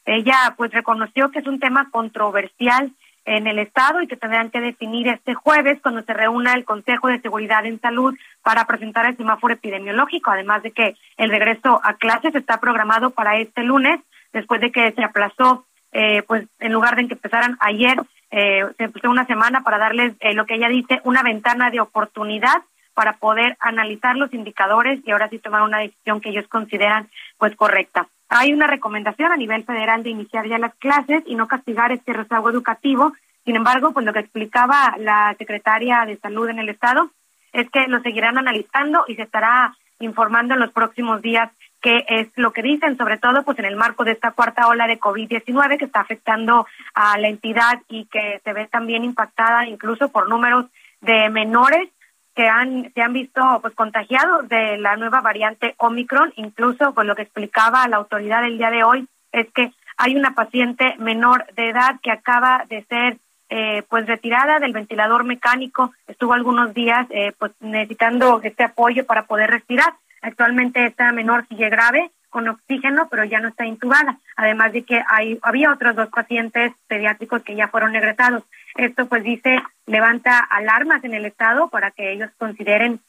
Ella pues reconoció que es un tema controversial en el Estado y que tendrán que definir este jueves cuando se reúna el Consejo de Seguridad en Salud para presentar el semáforo epidemiológico, además de que el regreso a clases está programado para este lunes, después de que se aplazó eh, pues en lugar de que empezaran ayer, eh, se empezó una semana para darles eh, lo que ella dice, una ventana de oportunidad para poder analizar los indicadores y ahora sí tomar una decisión que ellos consideran pues correcta. Hay una recomendación a nivel federal de iniciar ya las clases y no castigar este rezago educativo. Sin embargo, pues lo que explicaba la secretaria de Salud en el Estado es que lo seguirán analizando y se estará informando en los próximos días que es lo que dicen, sobre todo pues en el marco de esta cuarta ola de COVID-19 que está afectando a la entidad y que se ve también impactada incluso por números de menores que han se han visto pues contagiados de la nueva variante Omicron, incluso pues lo que explicaba la autoridad el día de hoy es que hay una paciente menor de edad que acaba de ser eh, pues retirada del ventilador mecánico, estuvo algunos días eh, pues necesitando este apoyo para poder respirar Actualmente esta menor sigue grave con oxígeno, pero ya no está intubada. Además de que hay, había otros dos pacientes pediátricos que ya fueron egresados. Esto, pues, dice, levanta alarmas en el Estado para que ellos consideren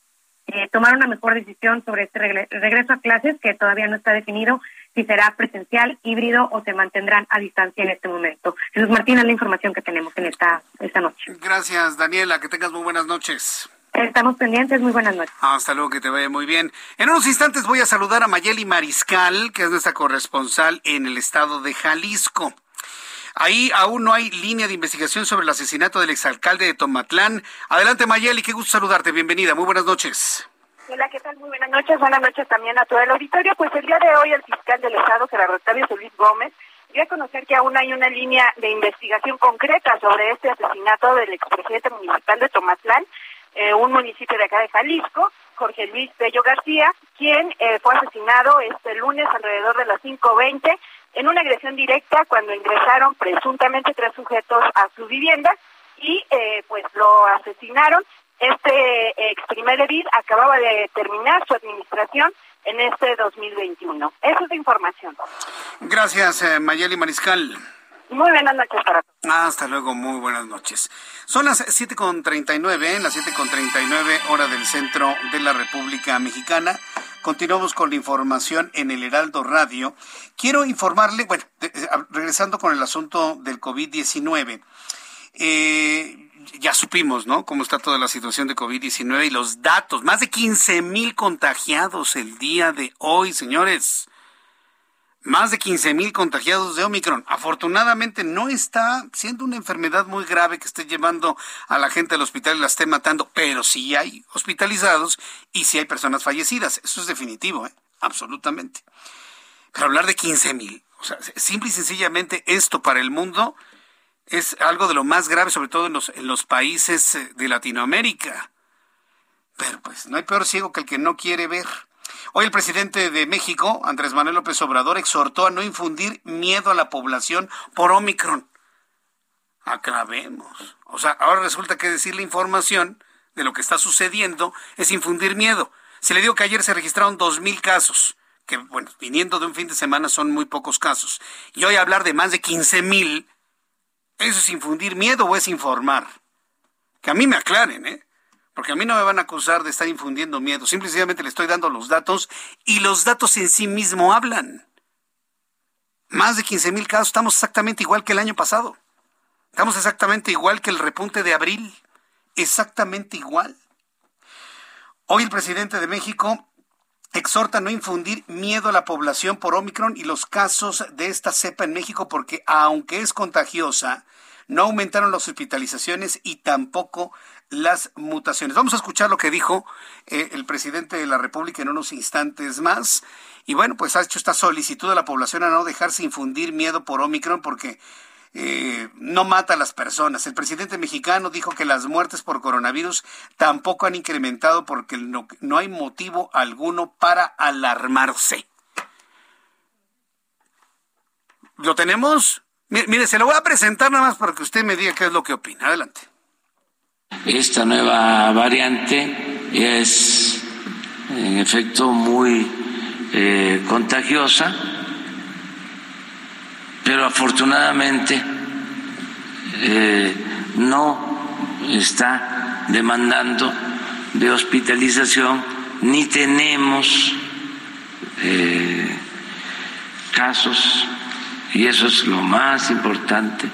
eh, tomar una mejor decisión sobre este regreso a clases, que todavía no está definido si será presencial, híbrido o se mantendrán a distancia en este momento. Jesús Martín, es la información que tenemos en esta, esta noche. Gracias, Daniela. Que tengas muy buenas noches. Estamos pendientes, muy buenas noches. Hasta luego, que te vaya muy bien. En unos instantes voy a saludar a Mayeli Mariscal, que es nuestra corresponsal en el estado de Jalisco. Ahí aún no hay línea de investigación sobre el asesinato del exalcalde de Tomatlán. Adelante, Mayeli, qué gusto saludarte. Bienvenida, muy buenas noches. Hola, ¿qué tal? Muy buenas noches. Buenas noches también a todo el auditorio. Pues el día de hoy el fiscal del Estado, Gerardo Octavio Solís Gómez, dio a conocer que aún hay una línea de investigación concreta sobre este asesinato del expresidente municipal de Tomatlán eh, un municipio de acá de Jalisco, Jorge Luis Bello García, quien eh, fue asesinado este lunes alrededor de las 5.20 en una agresión directa cuando ingresaron presuntamente tres sujetos a su vivienda y eh, pues lo asesinaron. Este ex primer edil acababa de terminar su administración en este 2021. Esa es la información. Gracias, Mayeli Mariscal. Muy buenas noches para todos. Hasta luego, muy buenas noches. Son las 7.39, las 7.39 hora del centro de la República Mexicana. Continuamos con la información en el Heraldo Radio. Quiero informarle, bueno, regresando con el asunto del COVID-19. Eh, ya supimos, ¿no? Cómo está toda la situación de COVID-19 y los datos. Más de 15 mil contagiados el día de hoy, señores más de 15 mil contagiados de Omicron. Afortunadamente no está siendo una enfermedad muy grave que esté llevando a la gente al hospital y la esté matando, pero sí hay hospitalizados y sí hay personas fallecidas. Eso es definitivo, ¿eh? absolutamente. Pero hablar de 15 mil, o sea, simple y sencillamente esto para el mundo es algo de lo más grave, sobre todo en los, en los países eh, de Latinoamérica. Pero pues no hay peor ciego que el que no quiere ver. Hoy el presidente de México, Andrés Manuel López Obrador, exhortó a no infundir miedo a la población por Omicron. Acabemos. O sea, ahora resulta que decir la información de lo que está sucediendo es infundir miedo. Se le dijo que ayer se registraron dos mil casos, que bueno, viniendo de un fin de semana son muy pocos casos. Y hoy hablar de más de quince mil, ¿eso es infundir miedo o es informar? Que a mí me aclaren, ¿eh? Porque a mí no me van a acusar de estar infundiendo miedo, simplemente le estoy dando los datos y los datos en sí mismo hablan. Más de 15 mil casos, estamos exactamente igual que el año pasado. Estamos exactamente igual que el repunte de abril. Exactamente igual. Hoy el presidente de México exhorta a no infundir miedo a la población por Omicron y los casos de esta cepa en México porque aunque es contagiosa, no aumentaron las hospitalizaciones y tampoco las mutaciones. Vamos a escuchar lo que dijo eh, el presidente de la República en unos instantes más. Y bueno, pues ha hecho esta solicitud a la población a no dejarse infundir miedo por Omicron porque eh, no mata a las personas. El presidente mexicano dijo que las muertes por coronavirus tampoco han incrementado porque no, no hay motivo alguno para alarmarse. ¿Lo tenemos? Mire, se lo voy a presentar nada más para que usted me diga qué es lo que opina. Adelante. Esta nueva variante es en efecto muy eh, contagiosa, pero afortunadamente eh, no está demandando de hospitalización ni tenemos eh, casos, y eso es lo más importante,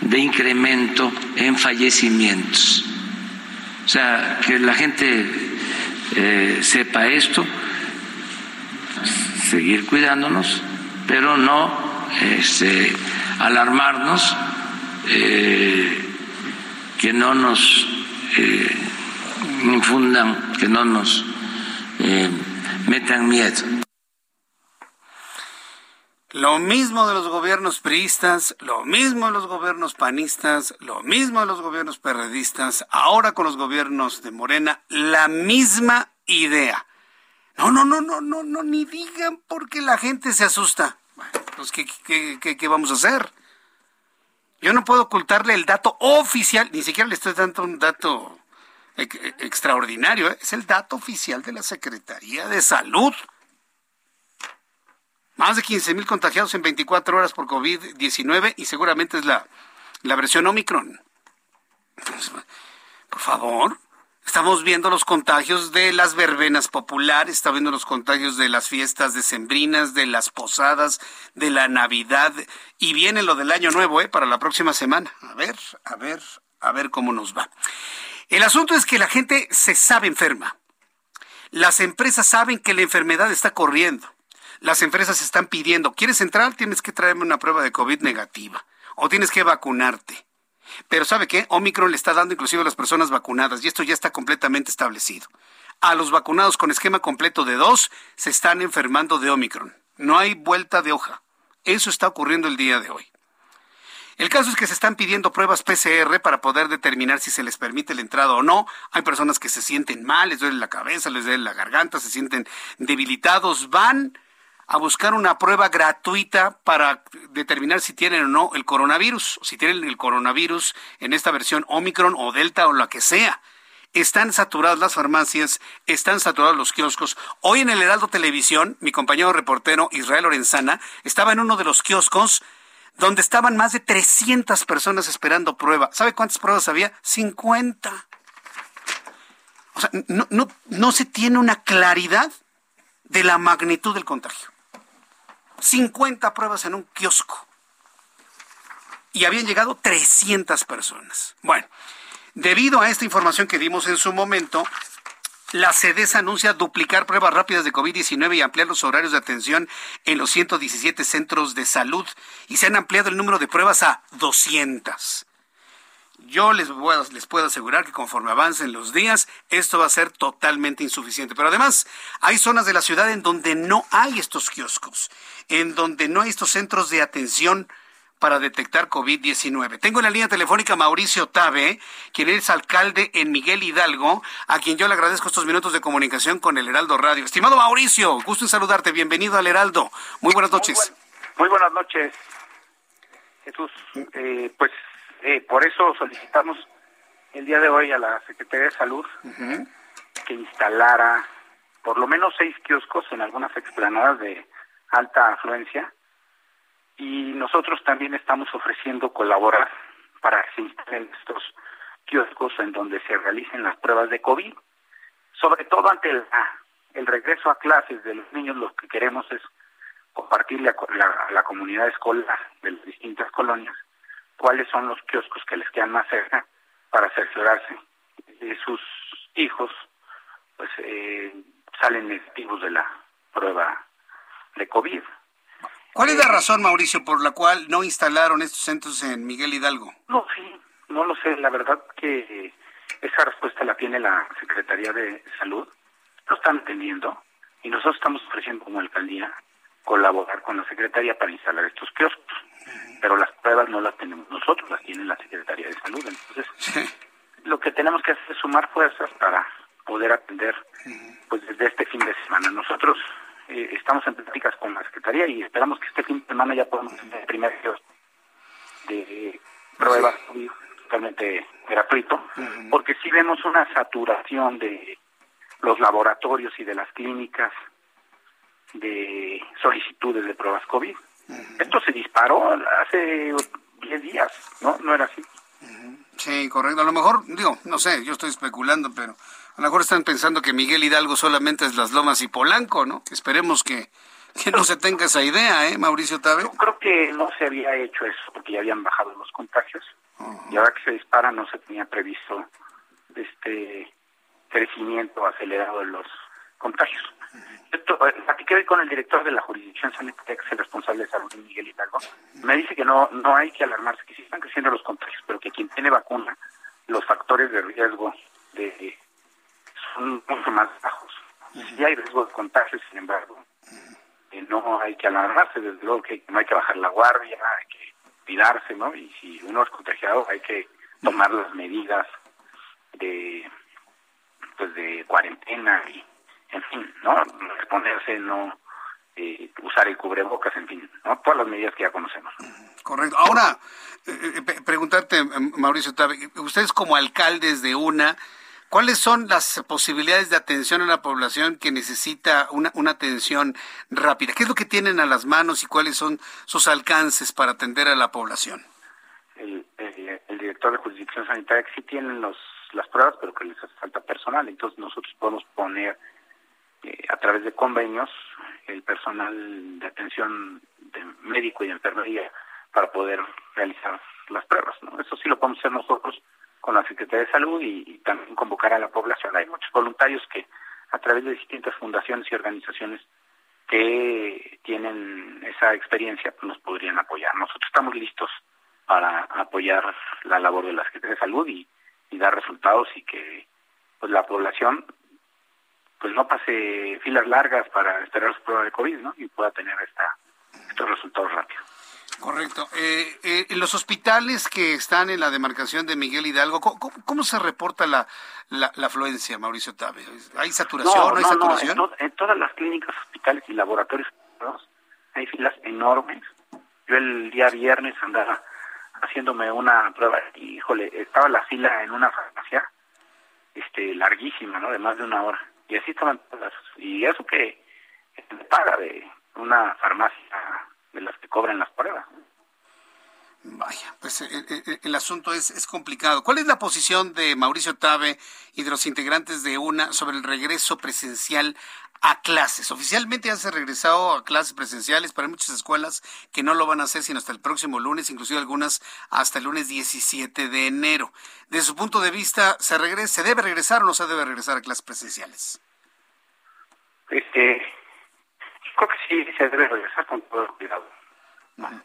de incremento en fallecimientos. O sea, que la gente eh, sepa esto, seguir cuidándonos, pero no este, alarmarnos, eh, que no nos eh, infundan, que no nos metan miedo. Lo mismo de los gobiernos priistas, lo mismo de los gobiernos panistas, lo mismo de los gobiernos perredistas, ahora con los gobiernos de Morena, la misma idea. No, no, no, no, no, no, ni digan porque la gente se asusta. Bueno, pues ¿qué, qué, qué vamos a hacer? Yo no puedo ocultarle el dato oficial, ni siquiera le estoy dando un dato extraordinario, ¿eh? es el dato oficial de la Secretaría de Salud. Más de 15 mil contagiados en 24 horas por COVID-19 y seguramente es la, la versión Omicron. Por favor, estamos viendo los contagios de las verbenas populares, estamos viendo los contagios de las fiestas decembrinas, de las posadas, de la Navidad y viene lo del Año Nuevo, ¿eh? Para la próxima semana. A ver, a ver, a ver cómo nos va. El asunto es que la gente se sabe enferma. Las empresas saben que la enfermedad está corriendo. Las empresas están pidiendo, ¿quieres entrar? Tienes que traerme una prueba de COVID negativa o tienes que vacunarte. Pero ¿sabe qué? Omicron le está dando inclusive a las personas vacunadas y esto ya está completamente establecido. A los vacunados con esquema completo de dos se están enfermando de Omicron. No hay vuelta de hoja. Eso está ocurriendo el día de hoy. El caso es que se están pidiendo pruebas PCR para poder determinar si se les permite la entrada o no. Hay personas que se sienten mal, les duele la cabeza, les duele la garganta, se sienten debilitados. Van a buscar una prueba gratuita para determinar si tienen o no el coronavirus, si tienen el coronavirus en esta versión Omicron o Delta o la que sea. Están saturadas las farmacias, están saturados los kioscos. Hoy en el Heraldo Televisión, mi compañero reportero Israel Lorenzana estaba en uno de los kioscos donde estaban más de 300 personas esperando prueba. ¿Sabe cuántas pruebas había? 50. O sea, no, no, no se tiene una claridad de la magnitud del contagio. 50 pruebas en un kiosco. Y habían llegado 300 personas. Bueno, debido a esta información que dimos en su momento, la CEDES anuncia duplicar pruebas rápidas de COVID-19 y ampliar los horarios de atención en los 117 centros de salud y se han ampliado el número de pruebas a 200. Yo les, les puedo asegurar que conforme avancen los días, esto va a ser totalmente insuficiente. Pero además, hay zonas de la ciudad en donde no hay estos kioscos, en donde no hay estos centros de atención para detectar COVID-19. Tengo en la línea telefónica Mauricio Tabe, quien es alcalde en Miguel Hidalgo, a quien yo le agradezco estos minutos de comunicación con el Heraldo Radio. Estimado Mauricio, gusto en saludarte. Bienvenido al Heraldo. Muy buenas noches. Muy, buenas noches, Jesús. Eh, pues eh, por eso solicitamos el día de hoy a la Secretaría de Salud que instalara por lo menos seis kioscos en algunas explanadas de alta afluencia y nosotros también estamos ofreciendo colaborar para que se estos kioscos en donde se realicen las pruebas de COVID. Sobre todo ante el, el regreso a clases de los niños, lo que queremos es compartirle a la, comunidad escolar de las distintas colonias cuáles son los kioscos que les quedan más cerca para cerciorarse de sus hijos pues eh, salen negativos de la prueba de COVID. ¿Cuál es la razón, Mauricio, por la cual no instalaron estos centros en Miguel Hidalgo? No, sí, no lo sé. La verdad que esa respuesta la tiene la Secretaría de Salud. Lo están atendiendo y nosotros estamos ofreciendo como alcaldía colaborar con la Secretaría para instalar estos kioscos. Pero las pruebas no las tenemos nosotros, las tiene la Secretaría de Salud. Entonces, lo que tenemos que hacer es sumar fuerzas para poder atender pues desde este fin de semana. Nosotros eh, estamos en pláticas con la Secretaría y esperamos que este fin de semana ya podamos tener el primer de pruebas totalmente gratuito, porque si vemos una saturación de los laboratorios y de las clínicas de solicitudes de pruebas COVID. Esto se disparó hace 10 días, ¿no? No era así. Sí, correcto. A lo mejor, digo, no sé, yo estoy especulando, pero a lo mejor están pensando que Miguel Hidalgo solamente es Las Lomas y Polanco, ¿no? Esperemos que, que no se tenga esa idea, ¿eh, Mauricio Tabe? Yo creo que no se había hecho eso porque ya habían bajado los contagios y ahora que se dispara no se tenía previsto este crecimiento acelerado de los contagios. Esto, eh, platiqué hoy con el director de la jurisdicción sanitaria, que es el responsable de salud, Miguel Hidalgo. Me dice que no no hay que alarmarse, que sí están creciendo los contagios, pero que quien tiene vacuna, los factores de riesgo de son mucho más bajos. Sí hay riesgo de contagio, sin embargo, eh, no hay que alarmarse, desde luego que no hay que bajar la guardia, hay que cuidarse, ¿no? Y si uno es contagiado, hay que tomar las medidas de pues de cuarentena y en fin, ¿no? Exponerse, no eh, usar el cubrebocas, en fin, ¿no? Todas las medidas que ya conocemos. Correcto. Ahora, eh, preguntarte, Mauricio, ustedes como alcaldes de una, ¿Cuáles son las posibilidades de atención a la población que necesita una, una atención rápida? ¿Qué es lo que tienen a las manos y cuáles son sus alcances para atender a la población? El, el, director de jurisdicción sanitaria que sí tienen los, las pruebas, pero que les hace falta personal. Entonces nosotros podemos poner eh, a través de convenios el personal de atención de médico y de enfermería para poder realizar las pruebas. ¿no? Eso sí lo podemos hacer nosotros con la Secretaría de Salud y, también convocar a la población. Hay muchos voluntarios que a través de distintas fundaciones y organizaciones que tienen esa experiencia pues nos podrían apoyar. Nosotros estamos listos para apoyar la labor de la Secretaría de Salud y, dar resultados y que pues la población pues no pase filas largas para esperar su prueba de COVID, ¿no? Y pueda tener esta, estos resultados rápidos. Correcto. Eh, eh, en los hospitales que están en la demarcación de Miguel Hidalgo, ¿cómo, se reporta la, la, afluencia, Mauricio Tabe? ¿Hay saturación? ¿No, hay saturación? en, todas las clínicas, hospitales y laboratorios hay filas enormes. Yo el día viernes andaba haciéndome una prueba y, híjole, estaba la fila en una farmacia este larguísima, ¿no? De más de una hora. Y así estaban todas. Y eso que me paga de una farmacia de las que cobran las pruebas. Vaya, pues eh, eh, eh, el, asunto es, es, complicado. ¿Cuál es la posición de Mauricio Tabe y de los integrantes de UNA sobre el regreso presencial a clases? Oficialmente ya se ha regresado a clases presenciales, pero hay muchas escuelas que no lo van a hacer sino hasta el próximo lunes, inclusive algunas hasta el lunes 17 de enero. Desde su punto de vista, ¿se, regresa, ¿se debe regresar o no se debe regresar a clases presenciales? Este, creo que sí se debe regresar con todo el cuidado. Con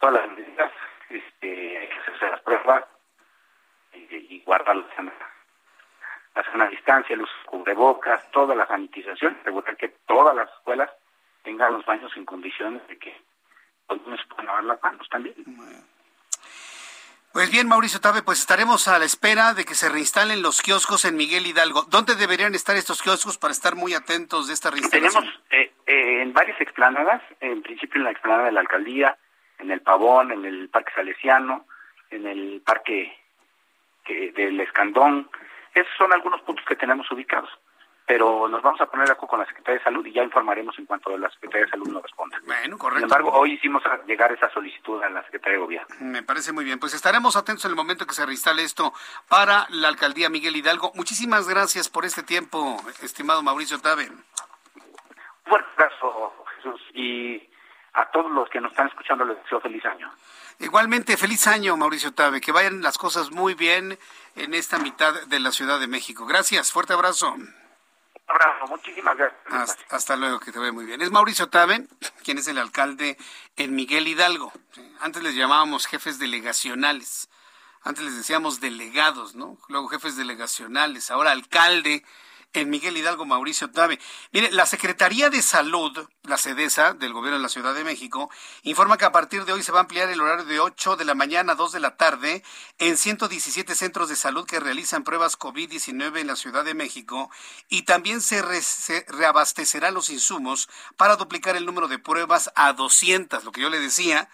todas las medidas, este, hay que hacerse las pruebas y, guardar la sana, la sana distancia, los cubrebocas, toda la sanitización, asegurar que todas las escuelas tengan los baños en condiciones de que los niños puedan lavar las manos también. Pues bien, Mauricio Tabe, pues estaremos a la espera de que se reinstalen los kioscos en Miguel Hidalgo. ¿Dónde deberían estar estos kioscos para estar muy atentos de esta reinstalación? Tenemos eh, eh, en varias explanadas, en principio en la explanada de la alcaldía, en el Pavón, en el Parque Salesiano, en el Parque del Escandón. Esos son algunos puntos que tenemos ubicados pero nos vamos a poner de acuerdo con la Secretaría de Salud y ya informaremos en cuanto la Secretaría de Salud nos responda. Bueno, correcto. Sin embargo, hoy hicimos llegar esa solicitud a la Secretaría de Gobierno. Me parece muy bien. Pues estaremos atentos en el momento que se reinstale esto para la Alcaldía Miguel Hidalgo. Muchísimas gracias por este tiempo, estimado Mauricio Tabe. fuerte abrazo, Jesús, y a todos los que nos están escuchando les deseo feliz año. Igualmente, feliz año, Mauricio Tabe. Que vayan las cosas muy bien en esta mitad de la Ciudad de México. Gracias, fuerte abrazo abrazo, muchísimas gracias. Hasta, luego, que te ve muy bien. Es Mauricio Tabe, quien es el alcalde en Miguel Hidalgo. Antes les llamábamos jefes delegacionales. Antes les decíamos delegados, ¿no? Luego jefes delegacionales, ahora alcalde en Miguel Hidalgo, Mauricio Tabe. Mire, la Secretaría de Salud, la SEDESA, del Gobierno de la Ciudad de México, informa que a partir de hoy se va a ampliar el horario de 8 de la mañana a 2 de la tarde en 117 centros de salud que realizan pruebas COVID-19 en la Ciudad de México y también se, se reabastecerán los insumos para duplicar el número de pruebas a 200, lo que yo le decía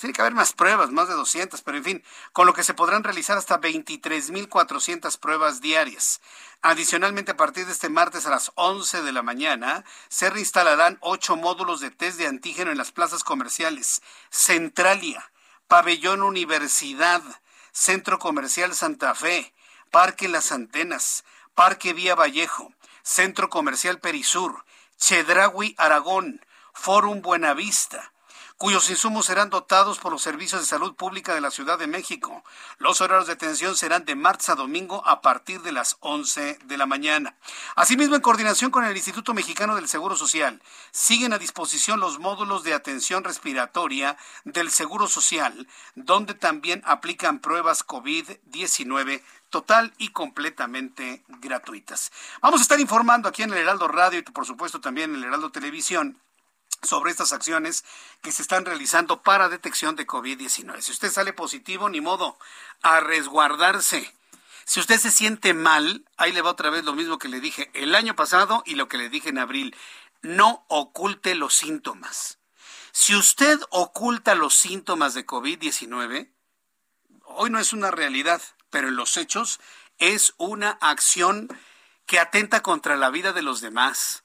tiene que haber más pruebas, más de 200, pero en fin, con lo que se podrán realizar hasta 23.400 pruebas diarias. Adicionalmente, a partir de este martes a las 11 de la mañana, se reinstalarán ocho módulos de test de antígeno en las plazas comerciales Centralia, Pabellón Universidad, Centro Comercial Santa Fe, Parque Las Antenas, Parque Vía Vallejo, Centro Comercial Perisur, Chedraui Aragón, Forum Buenavista, cuyos insumos serán dotados por los servicios de salud pública de la Ciudad de México. Los horarios de atención serán de martes a domingo a partir de las 11 de la mañana. Asimismo, en coordinación con el Instituto Mexicano del Seguro Social, siguen a disposición los módulos de atención respiratoria del Seguro Social, donde también aplican pruebas COVID-19 total y completamente gratuitas. Vamos a estar informando aquí en el Heraldo Radio y por supuesto también en el Heraldo Televisión sobre estas acciones que se están realizando para detección de COVID-19. Si usted sale positivo, ni modo, a resguardarse. Si usted se siente mal, ahí le va otra vez lo mismo que le dije el año pasado y lo que le dije en abril. No oculte los síntomas. Si usted oculta los síntomas de COVID-19, hoy no es una realidad, pero en los hechos es una acción que atenta contra la vida de los demás.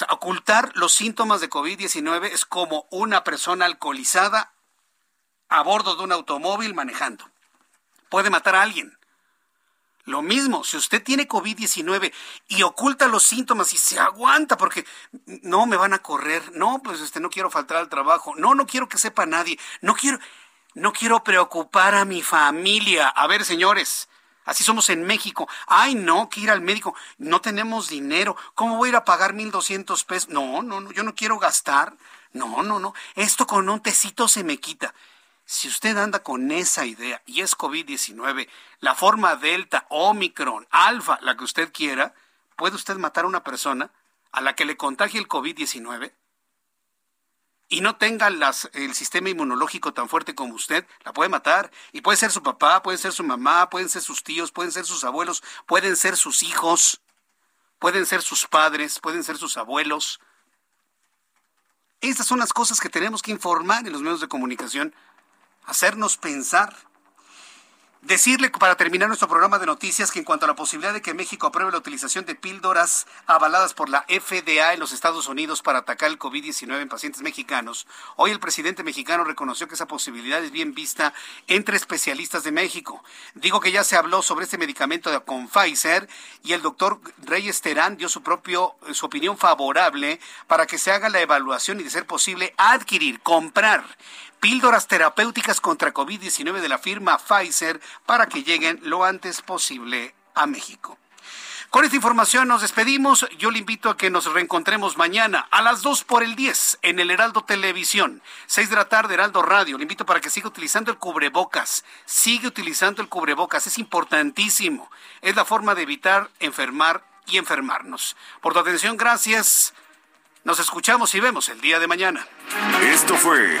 Sea, ocultar los síntomas de COVID-19 es como una persona alcoholizada a bordo de un automóvil manejando. Puede matar a alguien. Lo mismo, si usted tiene COVID-19 y oculta los síntomas y se aguanta porque no me van a correr, no, pues este no quiero faltar al trabajo, no, no quiero que sepa nadie, no quiero no quiero preocupar a mi familia. A ver, señores, Así somos en México. Ay, no, que ir al médico. No tenemos dinero. ¿Cómo voy a ir a pagar mil doscientos pesos? No, no, no, yo no quiero gastar. No, no, no. Esto con un tecito se me quita. Si usted anda con esa idea y es COVID-19, la forma Delta, Omicron, Alfa, la que usted quiera, ¿puede usted matar a una persona a la que le contagie el COVID-19? Y no tenga el sistema inmunológico tan fuerte como usted, la puede matar. Y puede ser su papá, puede ser su mamá, pueden ser sus tíos, pueden ser sus abuelos, pueden ser sus hijos, pueden ser sus padres, pueden ser sus abuelos. Estas son las cosas que tenemos que informar en los medios de comunicación, hacernos pensar. Decirle para terminar nuestro programa de noticias que en cuanto a la posibilidad de que México apruebe la utilización de píldoras avaladas por la FDA en los Estados Unidos para atacar el COVID-19 en pacientes mexicanos, hoy el presidente mexicano reconoció que esa posibilidad es bien vista entre especialistas de México. Digo que ya se habló sobre este medicamento con Pfizer y el doctor Reyes Terán dio su propio su opinión favorable para que se haga la evaluación y de ser posible adquirir, comprar píldoras terapéuticas contra COVID-19 de la firma Pfizer para que lleguen lo antes posible a México. Con esta información nos despedimos. Yo le invito a que nos reencontremos mañana a las 2 por el 10 en el Heraldo Televisión, 6 de la tarde Heraldo Radio. Le invito para que siga utilizando el cubrebocas. Sigue utilizando el cubrebocas, es importantísimo. Es la forma de evitar enfermar y enfermarnos. Por tu atención, gracias. Nos escuchamos y vemos el día de mañana. Esto fue